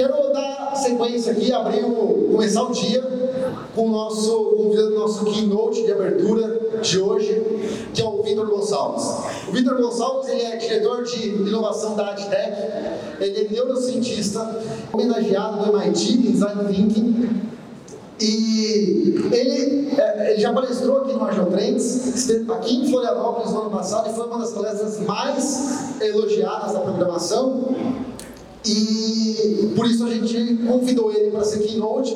Quero dar sequência aqui, abrir o, começar o dia com o nosso, convidando o nosso keynote de abertura de hoje, que é o Vitor Gonçalves. O Vitor Gonçalves ele é diretor de inovação da AdTech, ele é neurocientista, homenageado do MIT em Design Thinking, e ele, é, ele já palestrou aqui no Major Trends, aqui em Florianópolis no ano passado, e foi uma das palestras mais elogiadas da programação. E por isso a gente convidou ele para ser keynote,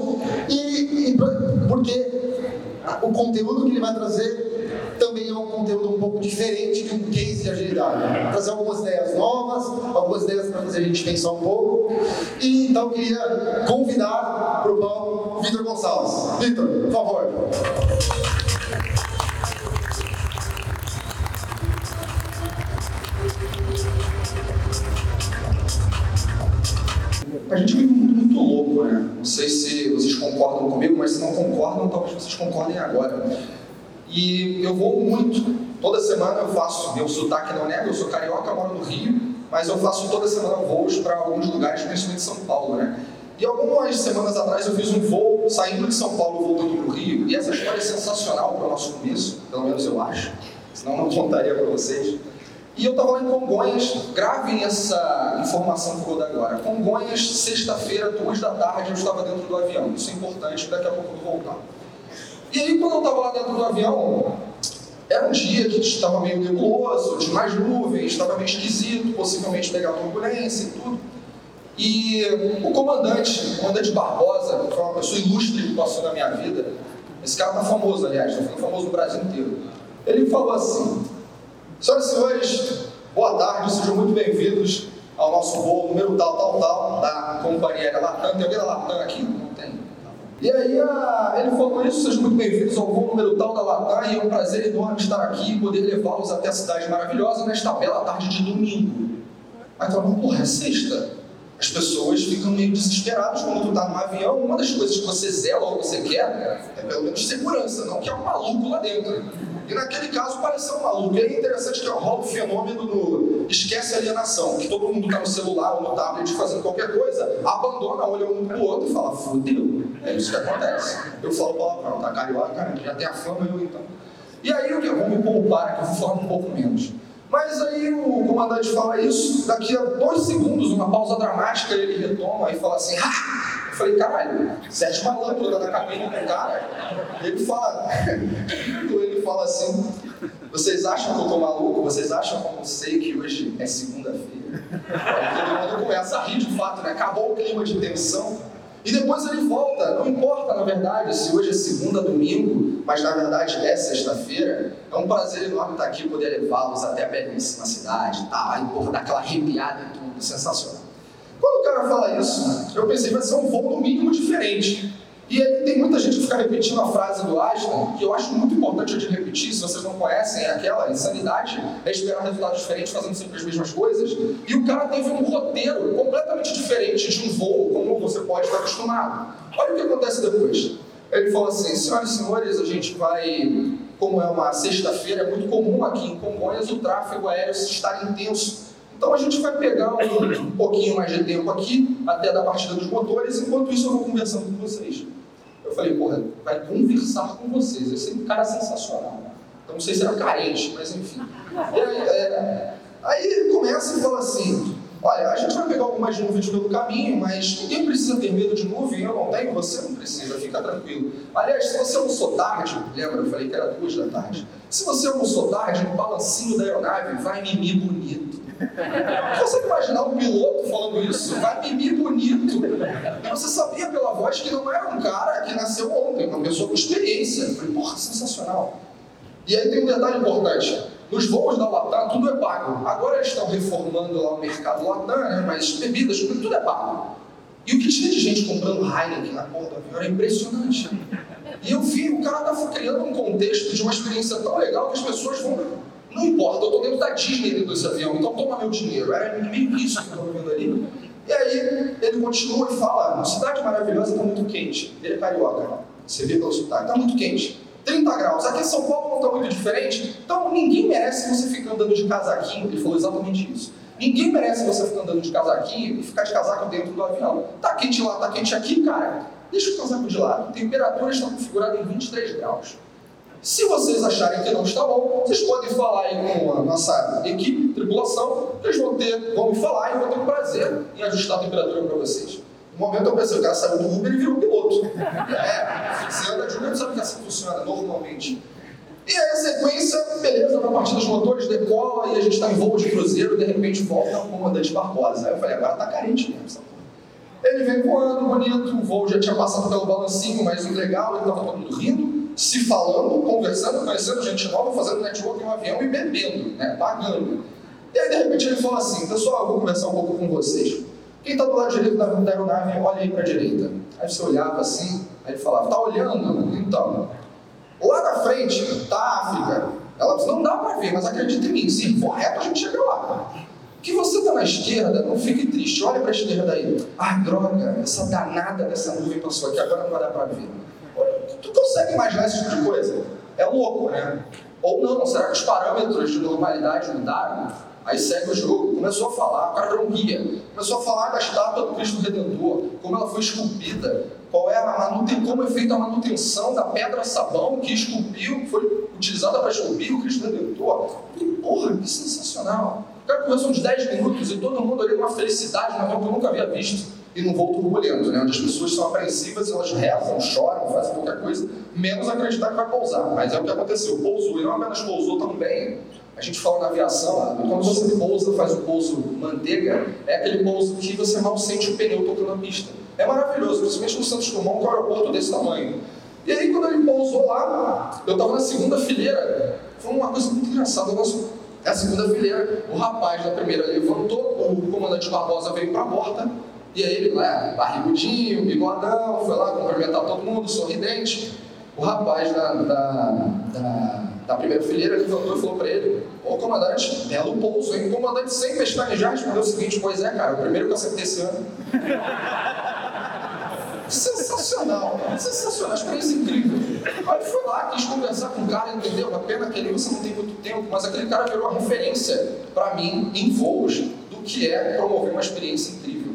e, e porque o conteúdo que ele vai trazer também é um conteúdo um pouco diferente de um case de agilidade. Trazer algumas ideias novas, algumas ideias para fazer a gente pensar um pouco. E então eu queria convidar para o palco Vitor Gonçalves. Vitor, por favor. A gente vive um mundo muito louco, né? Não sei se vocês concordam comigo, mas se não concordam, talvez vocês concordem agora. E eu vou muito. Toda semana eu faço, meu sotaque não nega, eu sou carioca, moro no Rio, mas eu faço toda semana voos para alguns lugares, principalmente São Paulo, né? E algumas semanas atrás eu fiz um voo saindo de São Paulo voltando para o Rio, e essa história é sensacional para o nosso começo, pelo menos eu acho, senão não contaria para vocês. E eu estava lá em Congonhas, gravem essa informação que eu agora. Congonhas, sexta-feira, duas da tarde, eu estava dentro do avião. Isso é importante, daqui a pouco eu vou voltar. E aí, quando eu estava lá dentro do avião, era um dia que estava meio nebuloso, de mais nuvens, estava meio esquisito, possivelmente pegar turbulência e tudo. E o comandante, o comandante Barbosa, que foi uma pessoa ilustre que passou na minha vida, esse cara está famoso, aliás, ficando famoso no Brasil inteiro. Ele falou assim: Senhoras e senhores, boa tarde, sejam muito bem-vindos ao nosso voo número tal, tal, tal, da companhia aérea Latam. Tem alguém da Latam aqui? Não tem. E aí a, ele falou isso, sejam muito bem-vindos ao voo número tal da Latam e é um prazer enorme estar aqui e poder levá-los até a cidade maravilhosa nesta bela tarde de domingo. Aí falou, porra, é sexta. As pessoas ficam meio desesperadas quando tu tá num avião. Uma das coisas que você zela ou você quer é pelo menos segurança, não que é um maluco lá dentro. E naquele caso pareceu maluco. E aí é interessante que rola o fenômeno do esquece alienação, que todo mundo está no celular ou no tablet fazendo qualquer coisa, abandona, olha um pro outro e fala, fudeu. É isso que acontece. Eu falo palavrão, tá carioca, já tem a fama, eu então. E aí o que? Vou me poupar aqui, vou falar um pouco menos. Mas aí o comandante fala isso, daqui a dois segundos, uma pausa dramática, ele retoma e fala assim, ha! Eu falei, caralho, Sérgio Malandro tá na cabine com o cara. Ele fala, fala assim, vocês acham que eu tô maluco? Vocês acham que eu não sei que hoje é segunda-feira? Aí todo mundo começa a rir de fato, né? Acabou o clima de tensão. E depois ele volta, não importa na verdade se hoje é segunda, domingo, mas na verdade é sexta-feira. É um prazer enorme estar aqui, poder levá-los até a belíssima cidade, tá? E porra, dar aquela arrepiada e tudo, sensacional. Quando o cara fala isso, eu pensei, vai ser um voo no mínimo diferente. E tem muita gente que fica repetindo a frase do Einstein, que eu acho muito importante de repetir, se vocês não conhecem, é aquela insanidade é esperar resultados diferentes fazendo sempre as mesmas coisas. E o cara teve um roteiro completamente diferente de um voo, como você pode estar acostumado. Olha o que acontece depois. Ele falou assim, senhoras e senhores, a gente vai, como é uma sexta-feira, é muito comum aqui em Congonhas o tráfego aéreo estar intenso. Então a gente vai pegar um, um, pouquinho mais de tempo aqui, até da partida dos motores, enquanto isso eu vou conversando com vocês. Eu falei, porra, vai conversar com vocês. Esse é um cara sensacional. Então não sei se era carente, mas enfim. Aí, é, aí começa e fala assim: Olha, a gente vai pegar algumas nuvens pelo caminho, mas ninguém precisa ter medo de nuvem, eu não tenho, você não precisa, fica tranquilo. Aliás, se você almoçou tarde, lembra, eu falei que era duas da tarde. Se você almoçou tarde, no balancinho da aeronave vai mimir bonito. Você imaginar um piloto falando isso? Vai mimir bonito. Você sabia pela voz que não era um cara que nasceu ontem, uma pessoa com experiência. Eu falei, porra, sensacional. E aí tem um detalhe importante. Nos voos da Latam, tudo é pago. Agora eles estão reformando lá o mercado Latam, né? mas bebidas, tudo é pago. E o que tinha de gente comprando Heineken na porta do avião era impressionante. E eu vi, o cara estava criando um contexto de uma experiência tão legal que as pessoas vão não importa, eu estou dentro da Disney dentro desse avião, então toma meu dinheiro. Era meio isso que eu estava vendo ali. E aí ele continua e fala: cidade maravilhosa está muito quente. Ele é carioca, você vê pelo sotaque, está muito quente. 30 graus. Aqui em São Paulo não está muito diferente, então ninguém merece você ficar andando de casaquinho. Ele falou exatamente isso. Ninguém merece você ficar andando de casaquinho e ficar de casaco dentro do avião. Tá quente lá, tá quente aqui, cara. Deixa o casaco de lado. A temperatura está configurada em 23 graus. Se vocês acharem que não está bom, vocês podem falar aí com a nossa equipe, tripulação, eles vão ter, vão me falar e vão ter um prazer em ajustar a temperatura para vocês. No momento eu pensei, o cara saiu do Uber e virou piloto. É, você anda de Uber, sabe que assim funciona normalmente. E aí a sequência, beleza, vai partir dos motores, decola e a gente está em voo de cruzeiro, de repente volta o comandante Barbosa. Aí eu falei, agora tá carente mesmo. Ele vem voando, bonito, o voo já tinha passado pelo balancinho, mas legal, ele estava todo mundo rindo, se falando, conversando, conhecendo gente nova, fazendo network no avião e bebendo, né, pagando. E aí de repente ele falou assim, pessoal, eu vou conversar um pouco com vocês. Quem está do lado direito da, aeronave, olha aí para a direita. Aí você olhava assim, aí ele falava, tá olhando? Então, Lá na frente está a África. Ela diz, não dá para ver, mas acredita em mim, se for reto a gente chega lá. Que você está na esquerda, não fique triste, olha para a esquerda aí. Ah, droga, essa danada dessa nuvem passou aqui, agora não vai dar para ver. Tu consegue imaginar esse tipo de coisa? É louco, né? Ou não, será que os parâmetros de normalidade mudaram? Aí segue o jogo, começou a falar, o cara virou um guia, começou a falar da estátua do Cristo Redentor, como ela foi esculpida, qual é a manutenção, como é feita a manutenção da pedra sabão que esculpiu, foi utilizada para esculpir o Cristo Redentor. E, porra, que sensacional! O cara conversou uns 10 minutos e todo mundo ali uma felicidade mão que eu nunca havia visto. E num voo turbulento, né? onde as pessoas são apreensivas, elas rezam, choram, fazem qualquer coisa, menos acreditar que vai pousar. Mas é o que aconteceu. Pousou, e não apenas pousou tão bem, a gente fala na aviação, quando você pousa, faz o pouso manteiga, é aquele pouso que você mal sente o pneu tocando a pista. É maravilhoso, principalmente no Santos Dumont, que é um aeroporto desse tamanho. E aí, quando ele pousou lá, eu estava na segunda fileira, foi uma coisa muito engraçada. Nosso, é a segunda fileira, o rapaz da primeira levantou, o comandante Barbosa veio para a porta, e aí ele lá, barrigudinho, bigodão, foi lá cumprimentar todo mundo, sorridente. O rapaz da, da, da da primeira fileira, levantou e falou para ele: Ô comandante, belo pouso, hein? O comandante, sem pestanejar, respondeu o seguinte: Pois é, cara, o primeiro que eu acertei esse ano. Sensacional, sensacional, experiência incrível. Aí ele foi lá, quis conversar com o cara, entendeu? A pena que ali você não tem muito tempo, mas aquele cara virou a referência para mim em voos do que é promover uma experiência incrível.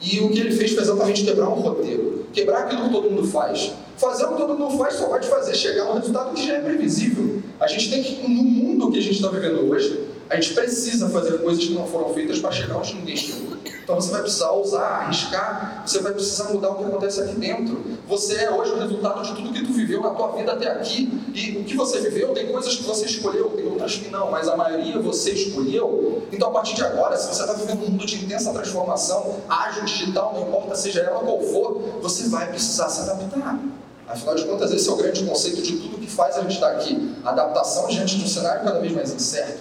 E o que ele fez foi exatamente quebrar um roteiro, quebrar aquilo que todo mundo faz. Fazer o que todo mundo faz só te fazer chegar no resultado que já é previsível. A gente tem que, no mundo que a gente está vivendo hoje, a gente precisa fazer coisas que não foram feitas para chegar onde ninguém chegou. Então você vai precisar ousar, arriscar, você vai precisar mudar o que acontece aqui dentro. Você é hoje o resultado de tudo que tu viveu na tua vida até aqui. E o que você viveu, tem coisas que você escolheu, tem outras que não, mas a maioria você escolheu. Então a partir de agora, se você está vivendo um mundo de intensa transformação, ágil, digital, não importa seja ela qual for, você vai precisar se adaptar. Afinal de contas, esse é o grande conceito de tudo que faz a gente estar aqui. adaptação diante de um cenário cada vez mais incerto.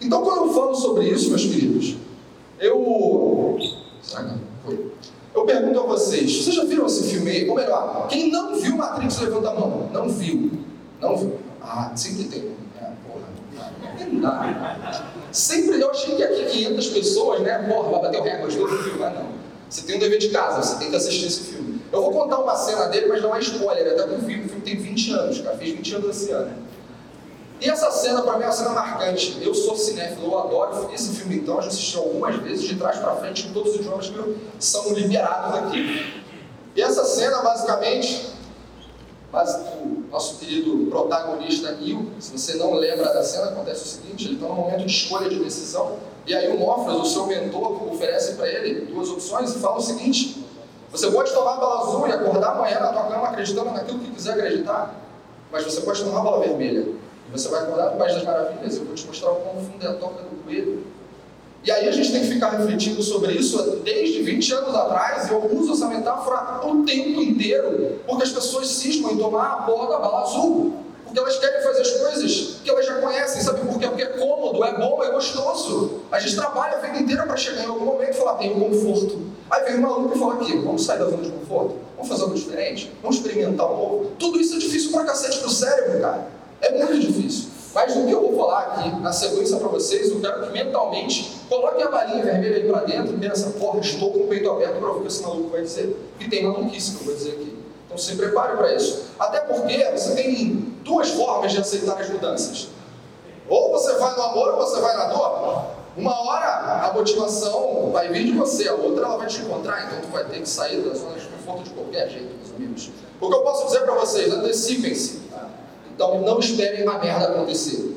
Então, quando eu falo sobre isso, meus queridos, eu. Foi. Eu pergunto a vocês: vocês já viram esse filme aí? Ou melhor, quem não viu Matrix, levanta a mão. Não viu. Não viu. Ah, sempre tem. É, porra. Não dá. Sempre eu achei que aqui 500 pessoas, né? Porra, vai bater o recorde do filme. Mas não. Você tem um dever de casa, você tem que assistir esse filme. Eu vou contar uma cena dele, mas não é spoiler, até porque o filme, o filme tem 20 anos, cara, fez 20 anos esse ano. E essa cena, para mim, é uma cena marcante. Eu sou cinéfilo, eu adoro esse filme, então, já assisti algumas vezes, de trás para frente, em todos os idiomas que são liberados aqui. E essa cena, basicamente, o nosso querido protagonista Neil, se você não lembra da cena, acontece o seguinte, ele está num momento de escolha de decisão, e aí o Mofras, o seu mentor, oferece para ele duas opções e fala o seguinte, você pode tomar a bola azul e acordar amanhã na tua cama acreditando naquilo que quiser acreditar, mas você pode tomar a bola vermelha. Você vai acordar no País das Maravilhas. Eu vou te mostrar o quão fundo é a toca do coelho. E aí a gente tem que ficar refletindo sobre isso desde 20 anos atrás, eu uso essa metáfora o tempo inteiro, porque as pessoas cismam em tomar a porra da bala azul. Porque elas querem fazer as coisas que elas já conhecem, sabe por quê? Porque é cômodo, é bom, é gostoso. A gente trabalha a vida inteira para chegar em algum momento e falar, tenho conforto. Aí vem um maluco e fala aqui, vamos sair da zona de conforto? Vamos fazer algo diferente? Vamos experimentar um novo? Tudo isso é difícil pra cacete pro cérebro, cara. É muito difícil. Mas do que eu vou falar aqui na sequência para vocês, eu quero que mentalmente coloquem a balinha vermelha aí para dentro e pensa, porra, estou com o peito aberto para ouvir o que esse maluco vai dizer. E tem maluquice que eu vou dizer aqui. Então se prepare para isso. Até porque você tem duas formas de aceitar as mudanças. Ou você vai no amor ou você vai na dor. Uma hora a motivação vai vir de você, a outra ela vai te encontrar, então tu vai ter que sair da zona de conforto de qualquer jeito, meus amigos. O que eu posso dizer para vocês, antecipem-se. Então não esperem a merda acontecer.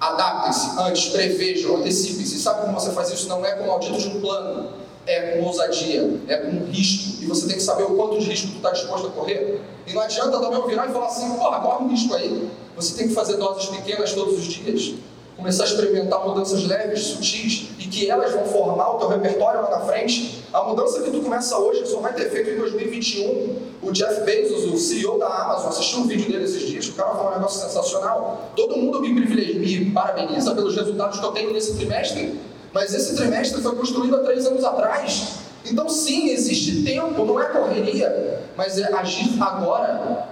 Adaptem-se antes, prevejam, antecipem-se. Sabe como você faz isso? Não é com maldito de um plano, é com ousadia, é com risco. E você tem que saber o quanto de risco tu está disposto a correr. E não adianta também virar e falar assim, porra, corre um risco aí. Você tem que fazer doses pequenas todos os dias começar a experimentar mudanças leves, sutis, que elas vão formar o teu repertório lá na frente. A mudança que tu começa hoje só vai ter feito em 2021. O Jeff Bezos, o CEO da Amazon, assistiu um vídeo dele esses dias, o cara falou um negócio sensacional. Todo mundo me privilegia, me parabeniza pelos resultados que eu tenho nesse trimestre, mas esse trimestre foi construído há três anos atrás. Então sim, existe tempo, não é correria, mas é agir agora,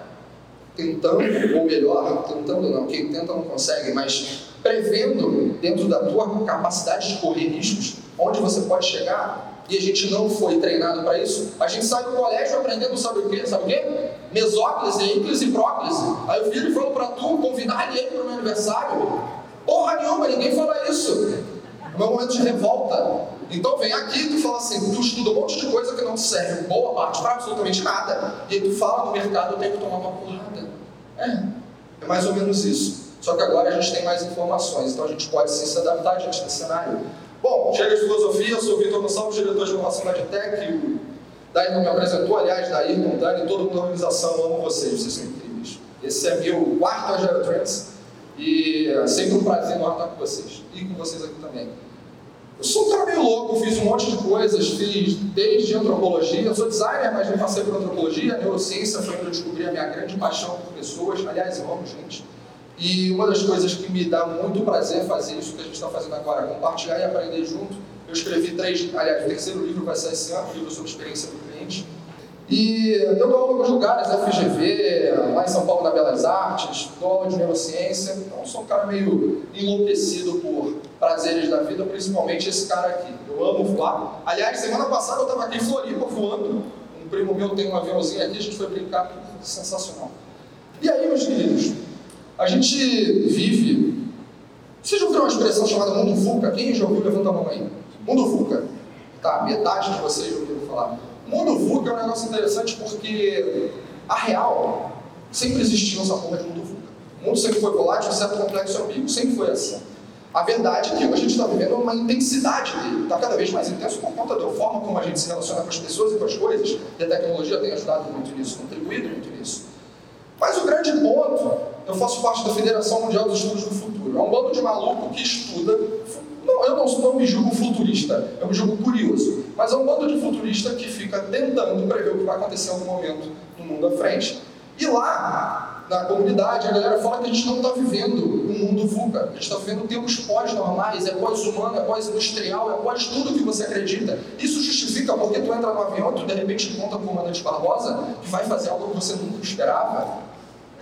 tentando, ou melhor, tentando não, quem tenta não consegue, mas prevendo dentro da tua capacidade de correr riscos, onde você pode chegar, e a gente não foi treinado para isso. A gente sai do colégio aprendendo, sabe o quê? Sabe o quê? Mesóclise, íclise e próclise. Aí o filho falou para tu convidar ele para o meu aniversário. Porra nenhuma, ninguém fala isso. É meu momento de revolta. Então vem aqui tu fala assim, tu estuda um monte de coisa que não serve, boa parte para absolutamente nada. E aí tu fala no mercado, eu tenho que tomar uma porrada. É, é mais ou menos isso. Só que agora a gente tem mais informações, então a gente pode sim se adaptar diante desse cenário. Bom, chega de filosofia, eu sou o Vitor Gonçalves, diretor de inovação da EdTech. O Daíton me apresentou, aliás, Daíton, Dani, todo mundo da organização, amo vocês, vocês são incríveis. Esse é meu quarto Agile Trends e é sempre um prazer enorme estar com vocês e com vocês aqui também. Eu sou um cara meio louco, fiz um monte de coisas, fiz desde antropologia, eu sou designer, mas me passei por antropologia, neurociência foi onde eu descobri a minha grande paixão por pessoas, aliás, eu amo gente. E uma das coisas que me dá muito prazer fazer isso que a gente está fazendo agora, compartilhar e aprender junto. Eu escrevi três, aliás, o terceiro livro vai sair esse ano, um livro sobre experiência do cliente. E eu dou alguns lugares, FGV, lá em São Paulo na Belas Artes, dou de neurociência. Então sou um cara meio enlouquecido por prazeres da vida, principalmente esse cara aqui. Eu amo voar. Aliás, semana passada eu estava aqui em Floripa voando. Um primo meu tem um aviãozinho aqui, a gente foi brincar, sensacional. E aí, meus queridos, a gente vive. Vocês já uma expressão chamada mundo VUCA? Quem já ouviu? Levanta a mão aí. Mundo VUCA. Tá, metade de vocês já ouviram falar. Mundo VUCA é um negócio interessante porque a real sempre existiu essa porra de mundo VUCA. O mundo sempre foi volátil, certo complexo ambíguo, sempre foi assim. A verdade é que que a gente está vivendo uma intensidade dele, está cada vez mais intenso por conta da forma como a gente se relaciona com as pessoas e com as coisas, e a tecnologia tem ajudado muito nisso, contribuído muito nisso. Mas o grande ponto, eu faço parte da Federação Mundial dos Estudos do Futuro. É um bando de maluco que estuda. Não, eu não, não me julgo futurista, eu me julgo curioso. Mas é um bando de futurista que fica tentando prever o que vai acontecer em algum momento no mundo à frente. E lá, na comunidade, a galera fala que a gente não está vivendo um mundo VUCA. A gente está vivendo tempos pós-normais, é pós-humano, é pós-industrial, é pós tudo que você acredita. Isso justifica porque tu entra no avião e de repente encontra o comandante Barbosa que vai fazer algo que você nunca esperava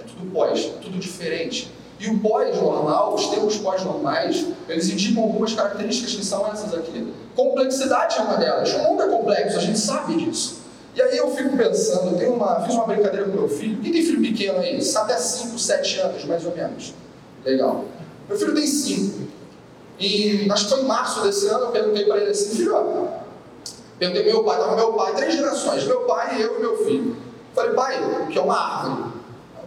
tudo pós, tudo diferente. E o pós-normal, os termos pós-normais, eles indicam algumas características que são essas aqui. Complexidade é uma delas. O mundo é complexo, a gente sabe disso. E aí eu fico pensando, eu uma, fiz uma brincadeira com meu filho. Quem tem filho pequeno aí? Até 5, 7 anos, mais ou menos. Legal. Meu filho tem 5. E acho que foi em março desse ano, eu perguntei para ele assim, filho, ó, perguntei meu pai, estava meu pai, três gerações, meu pai, eu e meu filho. Falei, pai, o que é uma árvore?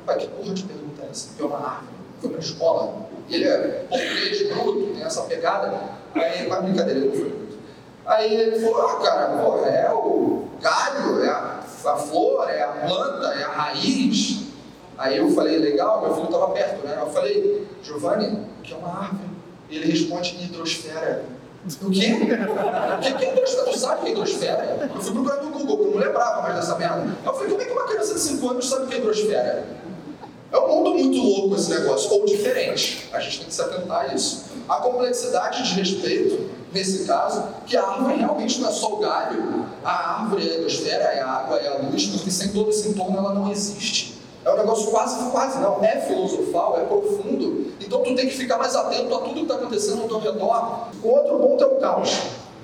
pai, que porra de pergunta é essa? Que é uma árvore, foi para a escola. Ele é português, bruto, tem essa pegada. Aí, uma brincadeira, ele foi bruto. Aí ele falou, ah, cara, porra, é o galho, é a, a flor, é a planta, é a raiz. Aí eu falei, legal, meu filho estava perto, né? Eu falei, Giovanni, o que é uma árvore? Ele responde, hidrosfera. O quê? O que é hidrosfera? Tu sabe o que é hidrosfera? Eu fui procurar no Google, eu não lembrava mais dessa merda. Eu falei, como é que uma criança de 5 anos sabe o que é hidrosfera? É um mundo muito louco esse negócio, ou diferente. A gente tem que se atentar a isso. A complexidade de respeito, nesse caso, que a árvore realmente não é só o galho, a árvore é a atmosfera, é a água, é a luz, porque sem todo esse entorno ela não existe. É um negócio quase, quase não, é filosofal, é profundo. Então tu tem que ficar mais atento a tudo que está acontecendo ao teu redor. O outro ponto é o caos.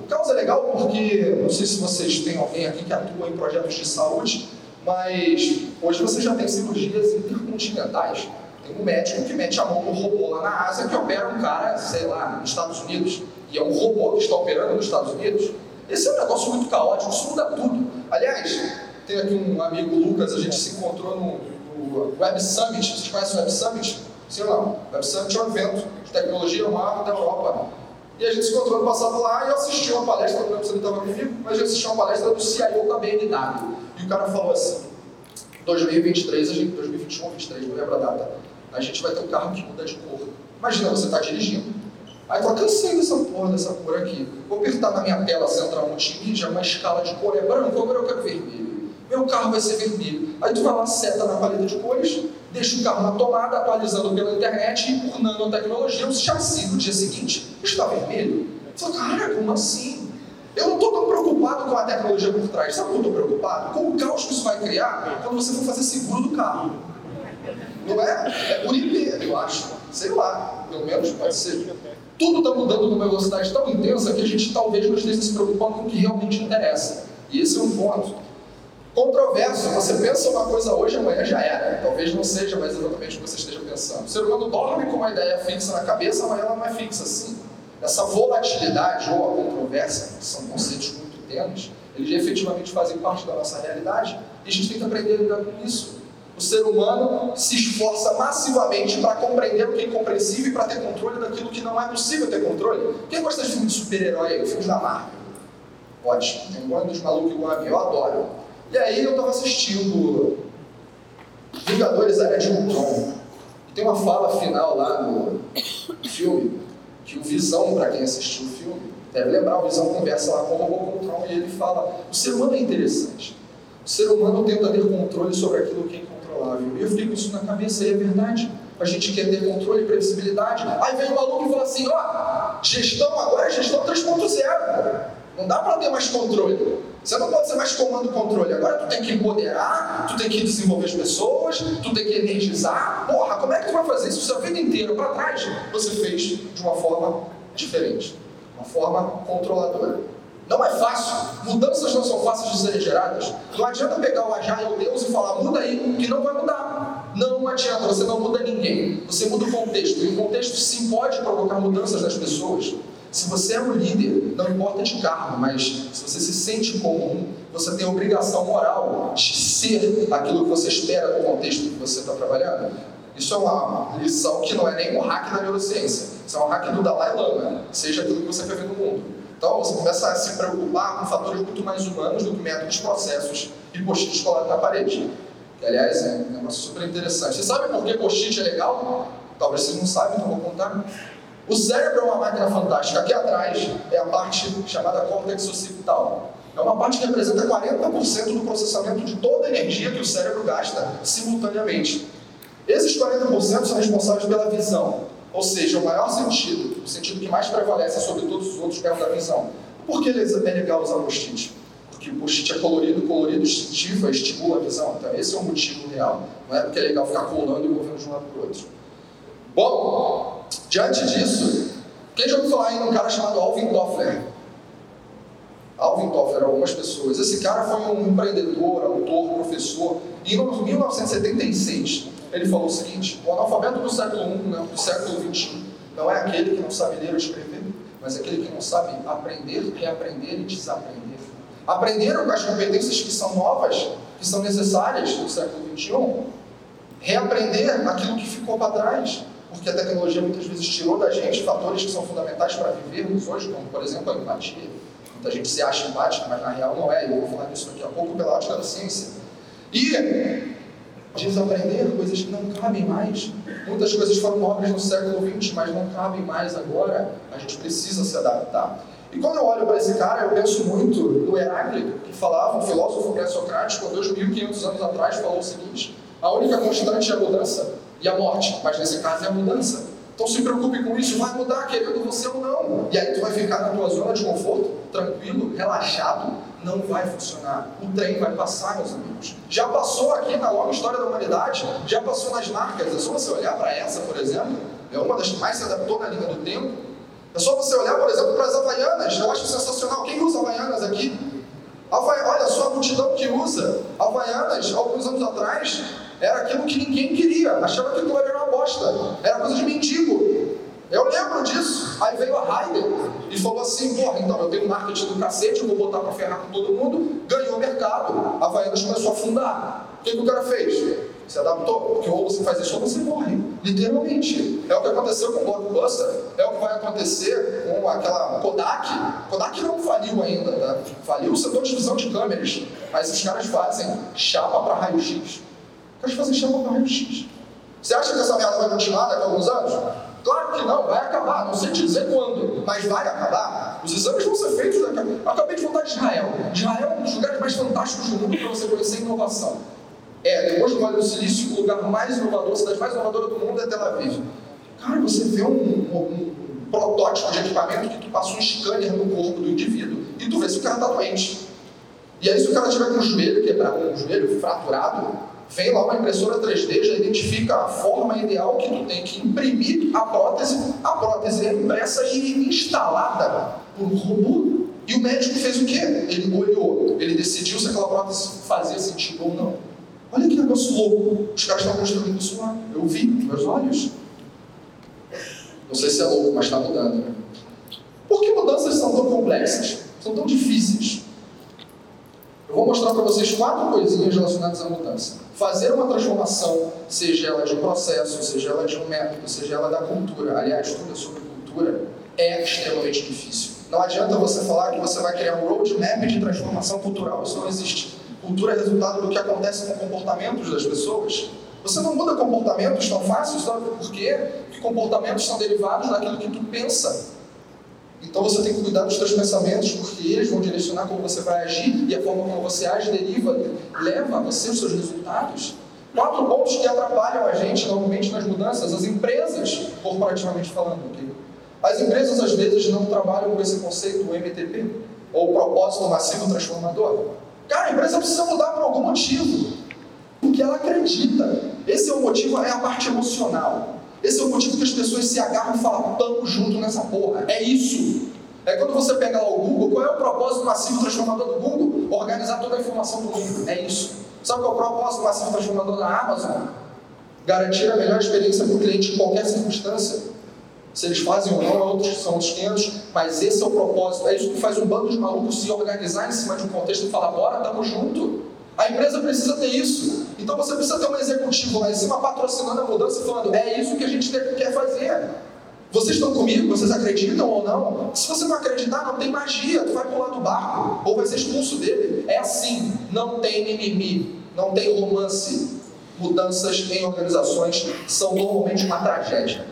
O caos é legal porque, não sei se vocês têm alguém aqui que atua em projetos de saúde, mas hoje você já tem cirurgias intercontinentais. Tem um médico que mete a mão no robô lá na Ásia que opera um cara, sei lá, nos Estados Unidos. e é um robô que está operando nos Estados Unidos, esse é um negócio muito caótico, isso muda tudo. Aliás, tem aqui um amigo Lucas, a gente se encontrou no, no Web Summit, vocês conhecem o Web Summit? Sim ou não? Web Summit é um evento de tecnologia maior da Europa. E a gente se encontrou no passado lá e eu assisti uma palestra, não lembro se ele estava comigo, mas eu assisti uma palestra do CIO da BMW. E o cara falou assim, 2023, a gente, 2021 2023, não lembro a data, a gente vai ter um carro que muda de cor. Imagina, você está dirigindo, aí fala, cansei dessa porra, dessa cor aqui. Vou apertar na minha tela central multimídia, uma escala de cor é branco, agora eu quero vermelho. Meu carro vai ser vermelho. Aí tu vai lá, seta na paleta de cores, deixa o carro na tomada, atualizando pela internet e por nanotecnologia, o chassi no dia seguinte está vermelho. Você fala, cara, como assim? Eu não estou tão preocupado com a tecnologia por trás. Sabe o que eu estou preocupado? Com o caos que isso vai criar quando você for fazer seguro do carro. Não é? É por IP, eu acho. Sei lá, pelo menos pode ser. Tudo está mudando numa velocidade tão intensa que a gente talvez não esteja se preocupando com o que realmente interessa. E esse é um ponto. Controverso, você pensa uma coisa hoje, amanhã já era. Talvez não seja mais exatamente o que você esteja pensando. O ser humano dorme com uma ideia fixa na cabeça, amanhã ela não é fixa assim. Essa volatilidade ou a controvérsia, que são conceitos muito tênues, eles efetivamente fazem parte da nossa realidade e a gente tem que aprender a lidar com isso. O ser humano se esforça massivamente para compreender o que é incompreensível e para ter controle daquilo que não é possível ter controle. Quem gosta de filmes de super-herói filmes da Marvel? Pode, tem um monte dos malucos igual a mim, eu adoro. E aí eu estava assistindo Vingadores Era de Ultron. E tem uma fala final lá no filme que o Visão, para quem assistiu o filme, deve lembrar, o Visão conversa lá com o Robô Ultron e ele fala: o ser humano é interessante. O ser humano tenta ter controle sobre aquilo que é incontrolável. E eu fiquei com isso na cabeça, e é verdade. A gente quer ter controle e previsibilidade. Aí vem o maluco e fala assim: ó, gestão agora é gestão 3.0. Não dá para ter mais controle. Você não pode ser mais comando controle. Agora tu tem que empoderar, tu tem que desenvolver as pessoas, tu tem que energizar. Porra, como é que tu vai fazer isso se a vida inteira para trás você fez de uma forma diferente, uma forma controladora? Não é fácil. Mudanças não são fáceis de serem geradas. Não adianta pegar o Agile o Deus e falar, muda aí, que não vai mudar. Não adianta, você não muda ninguém. Você muda o contexto. E o contexto sim pode provocar mudanças nas pessoas. Se você é um líder, não importa de cargo, mas se você se sente comum, você tem a obrigação moral de ser aquilo que você espera do contexto que você está trabalhando. Isso é uma lição que não é nem um hack da neurociência, isso é um hack do Dalai Lama, seja aquilo que você quer ver no mundo. Então você começa a se preocupar com fatores muito mais humanos do que métodos, processos e post-its colados na parede. Que, aliás, é um negócio super interessante. Você sabe por que post-it é legal? Talvez vocês não saibam, então vou contar. O cérebro é uma máquina fantástica. Aqui atrás é a parte chamada córtex occipital. É uma parte que representa 40% do processamento de toda a energia que o cérebro gasta simultaneamente. Esses 40% são responsáveis pela visão, ou seja, o maior sentido, o sentido que mais prevalece sobre todos os outros perto da visão. Por que é legal usar post-it? Porque o post-it é colorido, colorido instintivo, estimula a visão. Então, esse é o motivo real. Não é porque é legal ficar colando e movendo de um lado para o outro. Bom, Diante disso, quem já ouviu falar em um cara chamado Alvin Toffler? Alvin Toffler, algumas pessoas. Esse cara foi um empreendedor, autor, professor. E em 1976, ele falou o seguinte: o analfabeto do século I, né, do século XXI, não é aquele que não sabe ler ou escrever, mas é aquele que não sabe aprender, reaprender e desaprender. Aprender as competências que são novas, que são necessárias no século XXI, reaprender aquilo que ficou para trás porque a tecnologia muitas vezes tirou da gente fatores que são fundamentais para vivermos hoje, como por exemplo a empatia. Muita gente se acha empática, mas na real não é, eu vou falar disso daqui a pouco pela ótica da ciência. E desaprender coisas que não cabem mais. Muitas coisas foram nobres no século XX, mas não cabem mais agora. A gente precisa se adaptar. E quando eu olho para esse cara, eu penso muito no Heráclito, que falava, um filósofo pré-socrático, há 2.500 anos atrás, falou o seguinte: a única constante é a mudança e a morte, mas nesse caso é a mudança. Então se preocupe com isso, vai mudar, querendo você ou não. E aí tu vai ficar na tua zona de conforto, tranquilo, relaxado, não vai funcionar. O trem vai passar, meus amigos. Já passou aqui na longa história da humanidade, já passou nas marcas. É só você olhar para essa, por exemplo, é uma das que mais se adaptou na linha do tempo. É só você olhar, por exemplo, para as Havaianas. Eu acho sensacional. Quem usa Havaianas aqui? Olha só a multidão que usa. Havaianas, alguns anos atrás, era aquilo que ninguém queria, achava que aquilo era uma bosta, era coisa de mendigo. Eu lembro disso. Aí veio a Ryder e falou assim: porra, então eu tenho marketing do cacete, eu vou botar pra ferrar com todo mundo. Ganhou o mercado. A Havaianas começou a afundar. O que, que o cara fez? Se adaptou. Porque ou você faz isso ou você morre. Literalmente. É o que aconteceu com o Blockbuster. É o que vai acontecer com aquela Kodak. Kodak não faliu ainda, tá? Faliu o setor de visão de câmeras. Mas os caras fazem chapa para raio-x. Os caras fazem chapa para raio-x. Você acha que essa merda vai continuar daqui a alguns anos? Claro que não, vai acabar, não sei dizer quando, mas vai acabar. Os exames vão ser feitos daqui a... Acabei de voltar de Israel. Israel é um dos lugares mais fantásticos do mundo para você conhecer inovação. É, depois do Vale do Silício, o lugar mais inovador, a cidade mais inovadora do mundo é Tel Aviv. Cara, você vê um, um, um protótipo de equipamento que tu passa um scanner no corpo do indivíduo e tu vê se o cara está doente. E aí, se o cara tiver com o joelho quebrado, o joelho fraturado, vem lá uma impressora 3D, já identifica a forma ideal que tu tem que imprimir a prótese. A prótese é impressa e instalada por um robô. E o médico fez o quê? Ele olhou, ele decidiu se aquela prótese fazia sentido ou não. Olha que negócio louco. Os caras estão construindo isso lá. Eu vi com meus olhos. Não sei se é louco, mas está mudando. Por que mudanças são tão complexas? São tão difíceis? Eu vou mostrar para vocês quatro coisinhas relacionadas à mudança. Fazer uma transformação, seja ela de um processo, seja ela de um método, seja ela da cultura, aliás, tudo é sobre cultura, é extremamente difícil. Não adianta você falar que você vai criar um roadmap de transformação cultural, isso não existe. Cultura é resultado do que acontece com comportamentos das pessoas. Você não muda comportamentos tão fácil, sabe por quê? Porque comportamentos são derivados daquilo que tu pensa. Então você tem que cuidar dos seus pensamentos, porque eles vão direcionar como você vai agir e a forma como você age deriva, leva a você os seus resultados. Quatro pontos que atrapalham a gente normalmente nas mudanças, as empresas, corporativamente falando. Okay? As empresas às vezes não trabalham com esse conceito, MTP, ou propósito massivo transformador. Cara, a empresa precisa mudar por algum motivo, porque ela acredita. Esse é o motivo, é a parte emocional. Esse é o motivo que as pessoas se agarram e falam, tamo junto nessa porra. É isso. É quando você pega lá o Google, qual é o propósito massivo transformador do Google? Organizar toda a informação do mundo. É isso. Sabe qual é o propósito massivo transformador da Amazon? Garantir a melhor experiência para o cliente em qualquer circunstância. Se eles fazem ou não, outros, são outros 500, mas esse é o propósito. É isso que faz um bando de malucos se organizar em cima de um contexto e falar, bora, tamo junto. A empresa precisa ter isso. Então você precisa ter um executivo lá em cima patrocinando a mudança e falando: é isso que a gente quer fazer. Vocês estão comigo? Vocês acreditam ou não? Se você não acreditar, não tem magia. Tu vai pular do barco ou vai ser expulso dele. É assim. Não tem mimimi. Não tem romance. Mudanças em organizações são normalmente uma tragédia.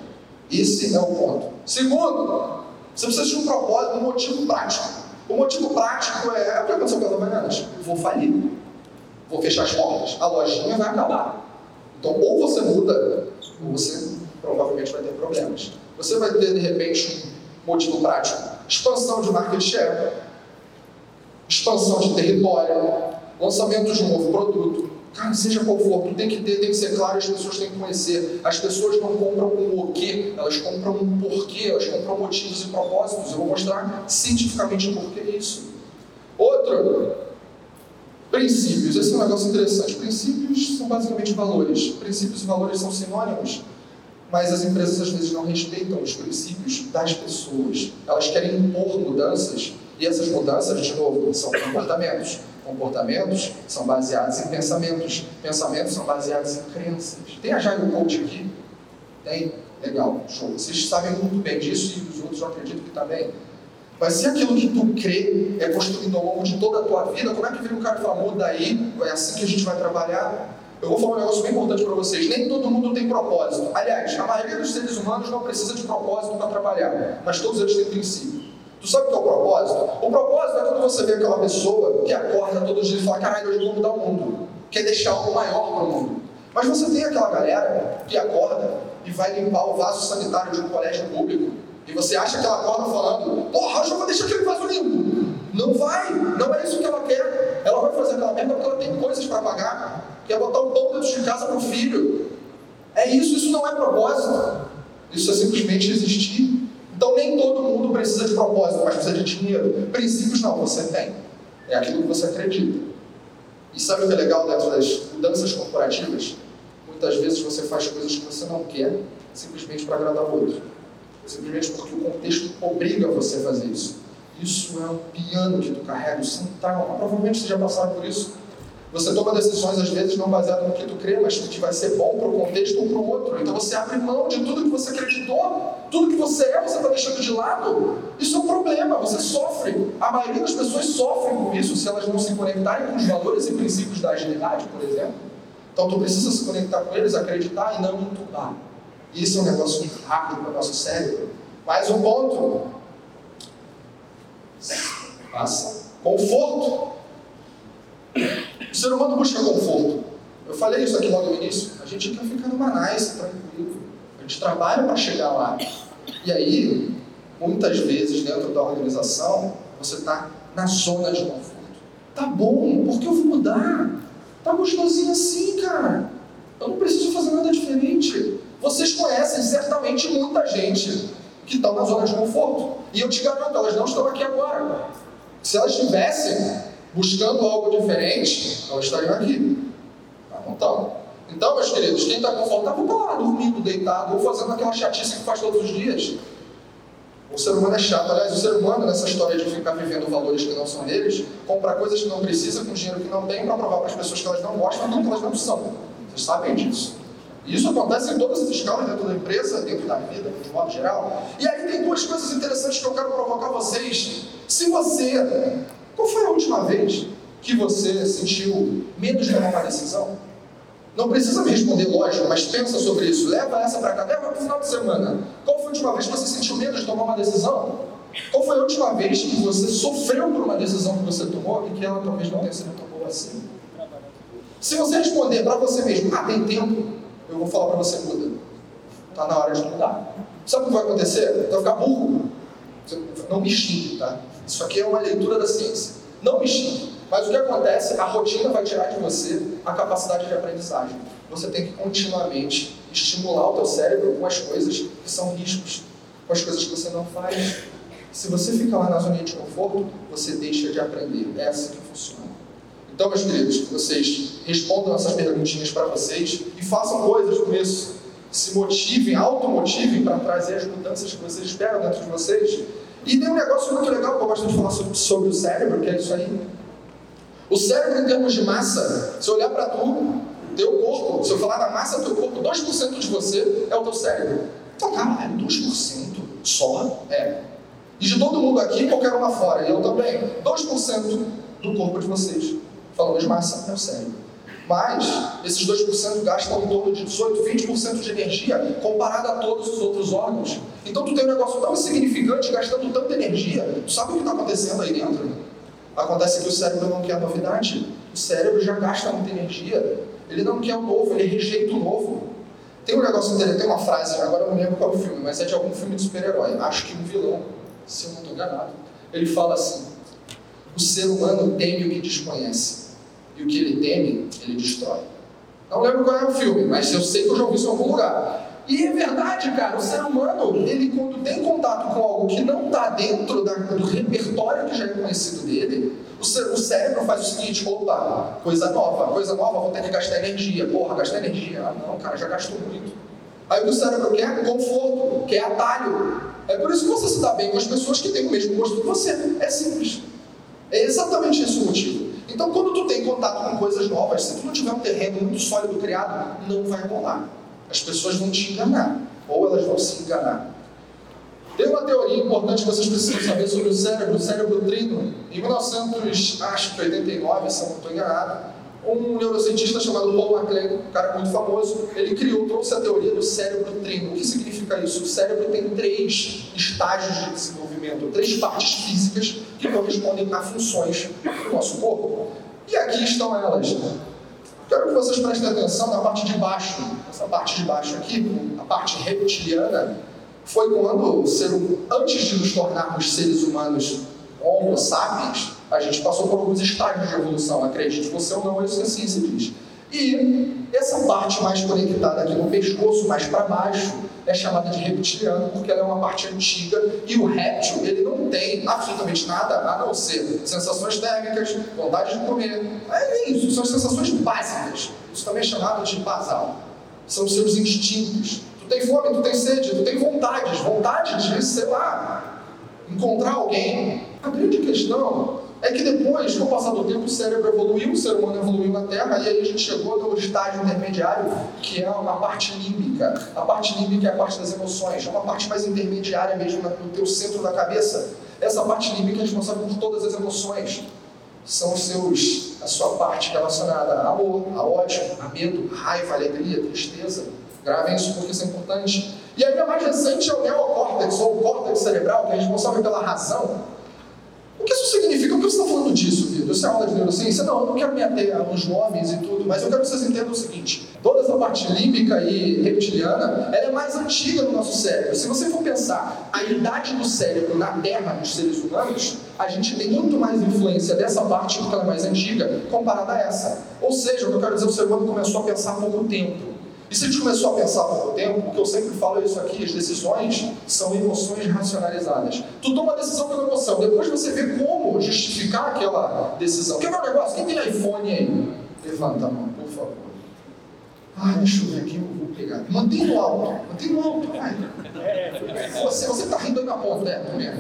Esse é o ponto. Segundo, você precisa de um propósito, um motivo prático. O motivo prático é, é o que aconteceu com as Havaianas. Vou falir vou fechar as portas, a lojinha vai acabar. Então, ou você muda, ou você provavelmente vai ter problemas. Você vai ter, de repente, um motivo prático: expansão de market share, expansão de território, lançamento de um novo produto. Cara, seja qual for, tu tem que ter, tem que ser claro, as pessoas têm que conhecer. As pessoas não compram um o quê, elas compram um porquê, elas compram motivos e propósitos. Eu vou mostrar cientificamente o porquê isso. Outro, Princípios, esse é um negócio interessante. Princípios são basicamente valores. Princípios e valores são sinônimos, mas as empresas às vezes não respeitam os princípios das pessoas. Elas querem impor mudanças, e essas mudanças, de novo, são comportamentos. Comportamentos são baseados em pensamentos. Pensamentos são baseados em crenças. Tem a Jairo Coach aqui? Tem? Legal, show. Vocês sabem muito bem disso e os outros eu acredito que também. Mas se aquilo que tu crê é construído ao longo de toda a tua vida, como é que vem um cara e fala, muda aí, é assim que a gente vai trabalhar? Eu vou falar um negócio bem importante para vocês. Nem todo mundo tem propósito. Aliás, a maioria dos seres humanos não precisa de propósito para trabalhar, mas todos eles têm princípio. Tu sabe o que é o propósito? O propósito é quando você vê aquela pessoa que acorda todos os dias e fala, caralho, hoje eu vou mudar o mundo. Quer deixar algo maior para o mundo. Mas você tem aquela galera que acorda e vai limpar o vaso sanitário de um colégio público e você acha que ela acorda falando, porra, hoje eu vou deixar aquele vaso limpo. Não vai, não é isso que ela quer. Ela vai fazer aquela merda porque ela tem coisas para pagar, quer botar um pão dentro de casa para o filho. É isso, isso não é propósito. Isso é simplesmente existir. Então nem todo mundo precisa de propósito, mas precisa de dinheiro. Princípios não, você tem. É aquilo que você acredita. E sabe o que é legal dentro das mudanças corporativas? Muitas vezes você faz coisas que você não quer, simplesmente para agradar o outro. Simplesmente porque o contexto obriga você a fazer isso. Isso é um piano que tu carrega, o central. Provavelmente você já passaram por isso. Você toma decisões, às vezes, não baseadas no que tu crê, mas que vai ser bom para o contexto ou para o outro. Então você abre mão de tudo que você acreditou, tudo que você é, você está deixando de lado. Isso é um problema, você sofre. A maioria das pessoas sofrem com isso se elas não se conectarem com os valores e princípios da agilidade, por exemplo. Então tu precisa se conectar com eles, acreditar e não entubar. Isso é um negócio rápido para o nosso cérebro. Mais um ponto. Passa. Conforto. O ser humano busca conforto. Eu falei isso aqui logo no início. A gente quer ficar numa nice, tranquilo. A gente trabalha para chegar lá. E aí, muitas vezes, dentro da organização, você está na zona de conforto. Tá bom, por que eu vou mudar? Tá gostosinho assim, cara. Eu não preciso fazer nada diferente. Vocês conhecem certamente muita gente que estão na zona de conforto. E eu te garanto, elas não estão aqui agora. Se elas estivessem buscando algo diferente, elas estariam aqui. Mas não estão. Então, meus queridos, quem está confortável está lá dormindo, deitado, ou fazendo aquela chatice que faz todos os dias. O ser humano é chato. Aliás, o ser humano, nessa história de ficar vivendo valores que não são deles, compra coisas que não precisa com dinheiro que não tem para provar para as pessoas que elas não gostam do que elas não são. Vocês sabem disso. E isso acontece em todas as escalas, dentro da empresa, dentro da vida, de modo geral. E aí tem duas coisas interessantes que eu quero provocar vocês. Se você. Qual foi a última vez que você sentiu medo de tomar uma decisão? Não precisa me responder, lógico, mas pensa sobre isso. Leva essa para cá, leva para o final de semana. Qual foi a última vez que você sentiu medo de tomar uma decisão? Qual foi a última vez que você sofreu por uma decisão que você tomou e que ela talvez não tenha sido tão boa assim? Se você responder para você mesmo, ah, tem tempo, eu vou falar para você, muda. Está na hora de mudar. Sabe o que vai acontecer? Vai ficar burro. Não me xingue, tá? Isso aqui é uma leitura da ciência. Não me xingue. Mas o que acontece? A rotina vai tirar de você a capacidade de aprendizagem. Você tem que continuamente estimular o teu cérebro com as coisas que são riscos, com as coisas que você não faz. Se você fica lá na zona de conforto, você deixa de aprender. É assim que funciona. Então, meus queridos, que vocês respondam essas perguntinhas para vocês e façam coisas com isso. Se motivem, automotivem para trazer as mudanças que vocês esperam dentro de vocês. E tem um negócio muito legal que eu gosto de falar sobre, sobre o cérebro, que é isso aí. O cérebro, em termos de massa, se olhar para tu, teu corpo, se eu falar da massa do teu corpo, 2% de você é o teu cérebro. Então, caralho, 2% só? É. E de todo mundo aqui, qualquer um lá fora, e eu também, 2% do corpo de vocês. Falando de massa, é o cérebro. Mas esses 2% gastam em torno de 18, 20% de energia comparado a todos os outros órgãos. Então tu tem um negócio tão insignificante gastando tanta energia, tu sabe o que está acontecendo aí dentro? Acontece que o cérebro não quer novidade. O cérebro já gasta muita energia. Ele não quer o novo, ele rejeita o novo. Tem um negócio interessante, tem uma frase, agora eu não lembro qual é o filme, mas é de algum filme de super-herói. Acho que um vilão, se eu não estou enganado. Ele fala assim: o ser humano teme o que desconhece e o que ele teme, ele destrói. Não lembro qual é o filme, mas eu sei que eu já ouvi isso em algum lugar. E é verdade, cara, o ser humano, ele quando tem contato com algo que não está dentro da, do repertório que já é conhecido dele, o, cé o, cérebro faz o seguinte, opa, coisa nova, coisa nova, vou ter que gastar energia. Porra, gastar energia. Ah não, cara, já gastou muito. Aí o cérebro quer? Conforto, quer atalho. É por isso que você se dá bem com as pessoas que têm o mesmo gosto que você. É simples. É exatamente esse o motivo. Então, quando tu tem contato com coisas novas, se tu não tiver um terreno muito sólido criado, não vai rolar. As pessoas vão te enganar, ou elas vão se enganar. Tem uma teoria importante que vocês precisam saber sobre o cérebro, o cérebro trino. Em 1989, se eu não estou enganado, um neurocientista chamado Paul MacLean, um cara muito famoso, ele criou, trouxe a teoria do cérebro trino. O que significa isso? O cérebro tem três estágios de desenvolvimento, três partes físicas que correspondem a funções do nosso corpo. E aqui estão elas. Quero que vocês prestem atenção na parte de baixo. Essa parte de baixo aqui, a parte reptiliana, foi quando antes de nos tornarmos seres humanos homo sapiens, a gente passou por alguns estágios de evolução, acredite você ou não, isso que a ciência diz. E essa parte mais conectada aqui no pescoço, mais para baixo, é chamada de reptiliano, porque ela é uma parte antiga e o réptil ele não tem absolutamente nada a não ser sensações térmicas, vontade de comer. É isso, são sensações básicas. Isso também é chamado de basal. São os seus instintos. Tu tem fome, tu tem sede, tu tem vontades, vontade de, sei lá, encontrar alguém. A grande questão é que depois, com o passar do tempo, o cérebro evoluiu, o ser humano evoluiu na Terra, e aí a gente chegou no estágio intermediário, que é a parte límbica. A parte límbica é a parte das emoções, é uma parte mais intermediária mesmo no teu centro da cabeça. Essa parte límbica é responsável por todas as emoções. São os seus, a sua parte relacionada a amor, a ódio, a medo, raiva, alegria, tristeza. Gravem isso porque isso é importante. E a minha mais recente é o neocórtex, ou o córtex cerebral, que é responsável pela razão. O que isso significa? O que você está falando disso, Vitor? Isso é aula de neurociência? Não, eu não quero me ater aos nomes e tudo, mas eu quero que vocês entendam o seguinte: toda essa parte límbica e reptiliana, ela é mais antiga no nosso cérebro. Se você for pensar a idade do cérebro na Terra dos seres humanos, a gente tem muito mais influência dessa parte porque ela é mais antiga comparada a essa. Ou seja, o que eu quero dizer, o ser humano começou a pensar há pouco tempo. Se a gente começou a pensar há pouco tempo, porque eu sempre falo isso aqui, as decisões são emoções racionalizadas. Tu toma uma decisão pela emoção, depois você vê como justificar aquela decisão. Quer ver um negócio? Quem tem iPhone aí? Levanta a mão, por favor. Ah, deixa eu ver aqui, eu vou pegar. Mantém no alto, mantém no alto. Você, você tá rindo aí na ponta, é, primeiro.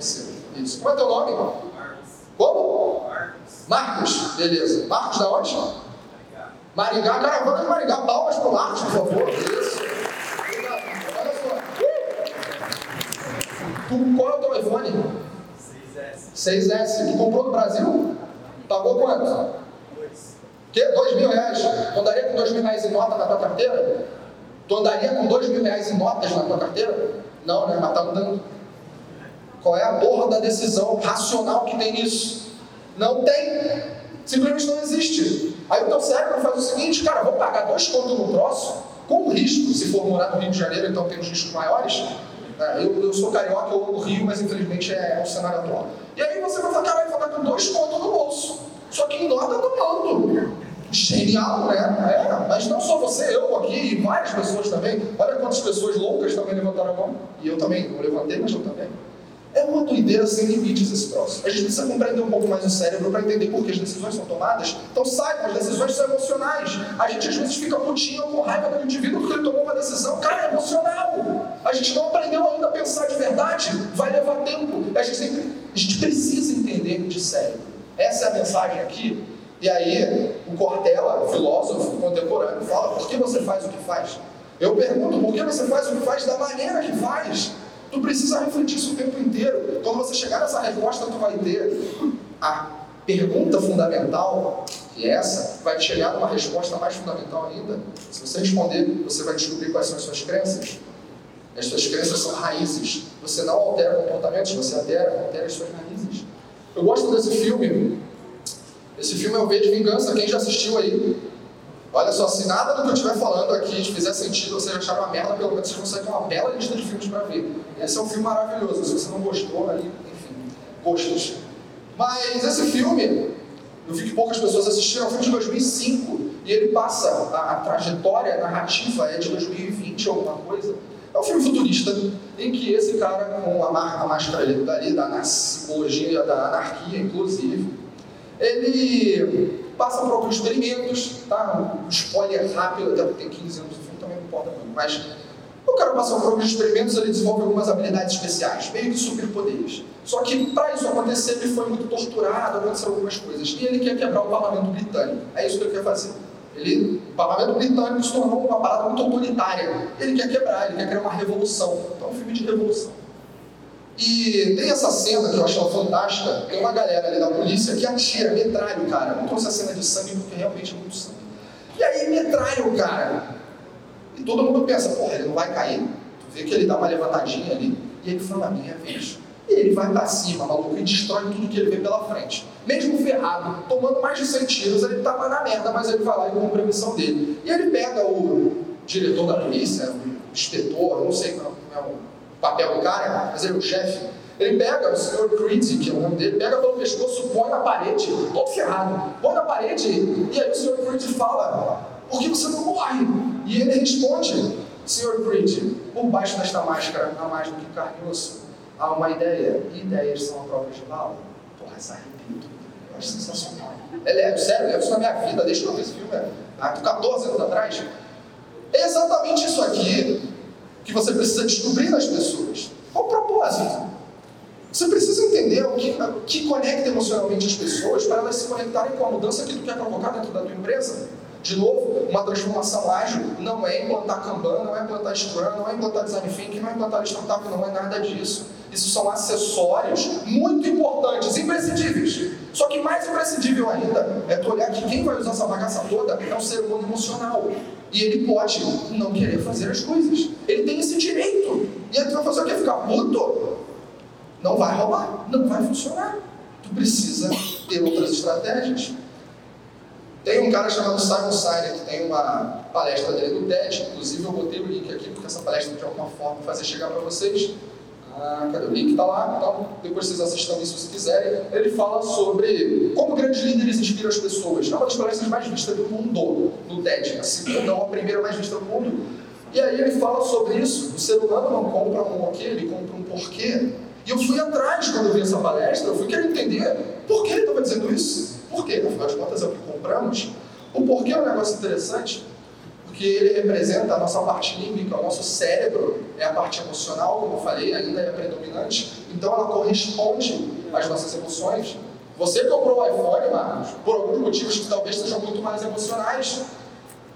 Você, isso. Qual é teu nome? Como? Marcos. Beleza. Marcos da onde? Maringá, caravana de Maringá, palmas para o Marcos, por favor. Isso. Olha só. Tu, qual é o teu iPhone? 6S. 6S. Tu comprou no Brasil? Pagou quanto? Que? Dois mil reais. Tu andaria com dois mil reais em nota na tua carteira? Tu andaria com dois mil reais em notas na tua carteira? Não, né? Mas tá andando. Qual é a porra da decisão racional que tem nisso? Não tem. Simplesmente não existe. Aí o teu cérebro faz o seguinte, cara, vou pagar dois contos no próximo, com risco, se for morar no Rio de Janeiro, então tem os riscos maiores. É, eu, eu, sou carioca, eu amo o Rio, mas infelizmente é, o cenário atual. E aí você vai falar, caralho, vou pagar com dois contos no bolso. Só que em nota do mando. Genial, né? É, mas não só você, eu aqui e várias pessoas também. Olha quantas pessoas loucas também levantaram a mão. E eu também, não levantei, mas eu também. É uma doideira sem limites esse troço. A gente precisa compreender um pouco mais o cérebro para entender por que as decisões são tomadas. Então saiba, as decisões são emocionais. A gente às vezes fica putinho com raiva do indivíduo porque ele tomou uma decisão. Cara, é emocional. A gente não aprendeu ainda a pensar de verdade. Vai levar tempo. A gente, sempre, a gente precisa entender de cérebro. Essa é a mensagem aqui. E aí, o Cortella, filósofo contemporâneo, fala: por que você faz o que faz? Eu pergunto, por que você faz o que faz da maneira que faz? Tu precisa refletir isso o tempo inteiro. Quando você chegar nessa resposta, tu vai ter a pergunta fundamental, que é essa, vai chegar numa resposta mais fundamental ainda. Se você responder, você vai descobrir quais são as suas crenças. As suas crenças são raízes. Você não altera comportamentos, você altera, altera as suas raízes. Eu gosto desse filme. Esse filme é o V de Vingança. Quem já assistiu aí? Olha só, se nada do que eu estiver falando aqui fizer sentido, você achar uma merda, pelo menos você consegue uma bela lista de filmes para ver. Esse é um filme maravilhoso. Se você não gostou, aí, enfim, gostos. Mas esse filme, eu vi que poucas pessoas assistiram, é um filme de 2005 e ele passa, a, a trajetória narrativa é de 2020 alguma coisa. É um filme futurista em que esse cara, com a, a máscara dali, da simbologia da anarquia, inclusive, ele passa por alguns experimentos, tá? Um spoiler rápido, até porque tem 15 anos, o filme também não importa muito, mas o cara passa por alguns experimentos, ele desenvolve algumas habilidades especiais, meio que superpoderes. Só que para isso acontecer, ele foi muito torturado, aconteceram algumas coisas. E ele quer quebrar o parlamento britânico. É isso que ele quer fazer. Ele, o parlamento britânico se tornou uma parada muito autoritária. Ele quer quebrar, ele quer criar uma revolução. Então é um filme de revolução. E tem essa cena que eu acho fantástica. Tem uma galera ali da polícia que atira, metralha o cara. Não trouxe a cena de sangue porque realmente é muito sangue. E aí metralha o cara. E todo mundo pensa, porra, ele não vai cair. Tu vê que ele dá uma levantadinha ali. E ele fala, minha vez. E ele vai pra cima, maluco, e destrói tudo que ele vê pela frente. Mesmo ferrado, tomando mais de 100 tiros, ele tava na merda, mas ele vai lá e cumpre a missão dele. E ele pega o diretor da polícia, o inspetor, não sei qual é o papel do cara, mas ele é o chefe. Ele pega o senhor Creed, que é o nome dele, pega pelo pescoço, põe na parede, todo ferrado, põe na parede, e aí o senhor Creed fala: Por que você não morre? E ele responde: Senhor Creed, por baixo desta máscara há mais do que carne e osso. Há uma ideia, e ideias são a prova de bala. Porra, essa arrepio Eu acho sensacional. É leve, sério, levo isso na minha vida, que eu vi esse filme há 14 anos atrás. É exatamente isso aqui que você precisa descobrir nas pessoas. Qual o propósito? Você precisa entender o que, o que conecta emocionalmente as pessoas para elas se conectarem com a mudança que tu quer provocar dentro da tua empresa. De novo, uma transformação ágil não é implantar Kanban, não é implantar Scrum, não é implantar Design Thinking, não é implantar startup, não é nada disso. Isso são acessórios muito importantes, imprescindíveis. Só que mais imprescindível ainda é tu olhar que quem vai usar essa bagaça toda é um ser humano emocional. E ele pode não querer fazer as coisas. Ele tem esse direito. E aí tu vai fazer o quê? Ficar puto? Não vai rolar, não vai funcionar. Tu precisa ter outras estratégias. Tem um cara chamado Simon Sinek que tem uma palestra dele no TED, inclusive eu botei o link aqui porque essa palestra de alguma forma fazer chegar para vocês. Ah, cadê o link? Está lá, então depois vocês assistam isso se quiserem. Ele fala sobre como grandes líderes inspiram as pessoas. É uma das palestras mais vistas do mundo no TED, a segunda ou a primeira mais vista do mundo. E aí ele fala sobre isso. O ser humano não compra um ok, ele compra um porquê. E eu fui atrás quando eu vi essa palestra, eu fui querer entender por que ele estava dizendo isso. Por quê? Afinal de contas é o que compramos. O porquê é um negócio interessante, porque ele representa a nossa parte límbica, o nosso cérebro é a parte emocional, como eu falei, ainda é predominante, então ela corresponde às nossas emoções. Você comprou o iPhone, Marcos, por alguns motivos que talvez sejam muito mais emocionais.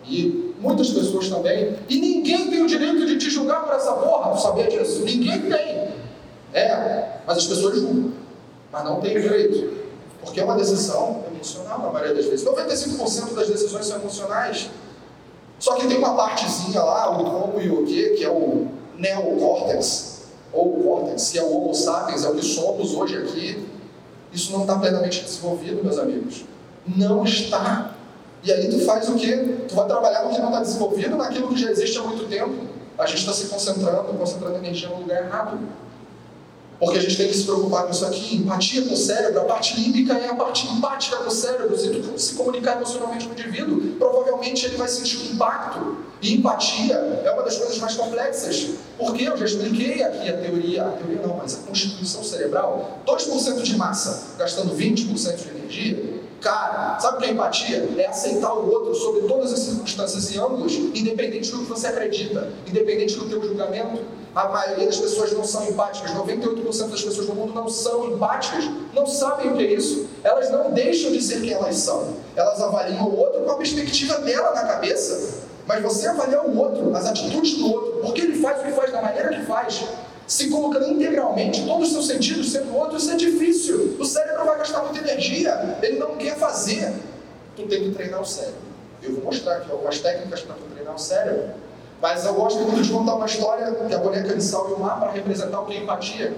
E muitas pessoas também. E ninguém tem o direito de te julgar por essa porra, sabia disso? Ninguém tem. É, mas as pessoas julgam. Mas não tem direito. Porque é uma decisão emocional na maioria das vezes. 95% das decisões são emocionais. Só que tem uma partezinha lá, o como e o que, que é o neocórtex, ou córtex, que é o homo sapiens, é o que somos hoje aqui. Isso não está plenamente desenvolvido, meus amigos. Não está. E aí tu faz o quê? Tu vai trabalhar no que não está desenvolvido, naquilo que já existe há muito tempo. A gente está se concentrando, concentrando energia no lugar errado. Porque a gente tem que se preocupar com isso aqui. Empatia com o cérebro, a parte límbica é a parte empática do cérebro. Se tu se comunicar emocionalmente com o indivíduo, provavelmente ele vai sentir um impacto. E empatia é uma das coisas mais complexas. Porque eu já expliquei aqui a teoria, a teoria não, mas a constituição cerebral. 2% de massa gastando 20% de energia. Cara, sabe o que é empatia? É aceitar o outro sobre todas as circunstâncias e ângulos, independente do que você acredita, independente do teu julgamento. A maioria das pessoas não são empáticas, 98% das pessoas no mundo não são empáticas, não sabem o que é isso. Elas não deixam de ser quem elas são. Elas avaliam o outro com a perspectiva dela na cabeça. Mas você avaliar o outro, as atitudes do outro, porque ele faz o que faz da maneira que faz, se colocando integralmente todos os seus sentidos sendo outro, isso é difícil. O cérebro vai gastar muita energia, ele não quer fazer. Tu tem que treinar o cérebro. Eu vou mostrar aqui algumas técnicas para tu treinar o cérebro. Mas eu gosto muito de contar uma história que a boneca de sal e o mar para representar o que é empatia.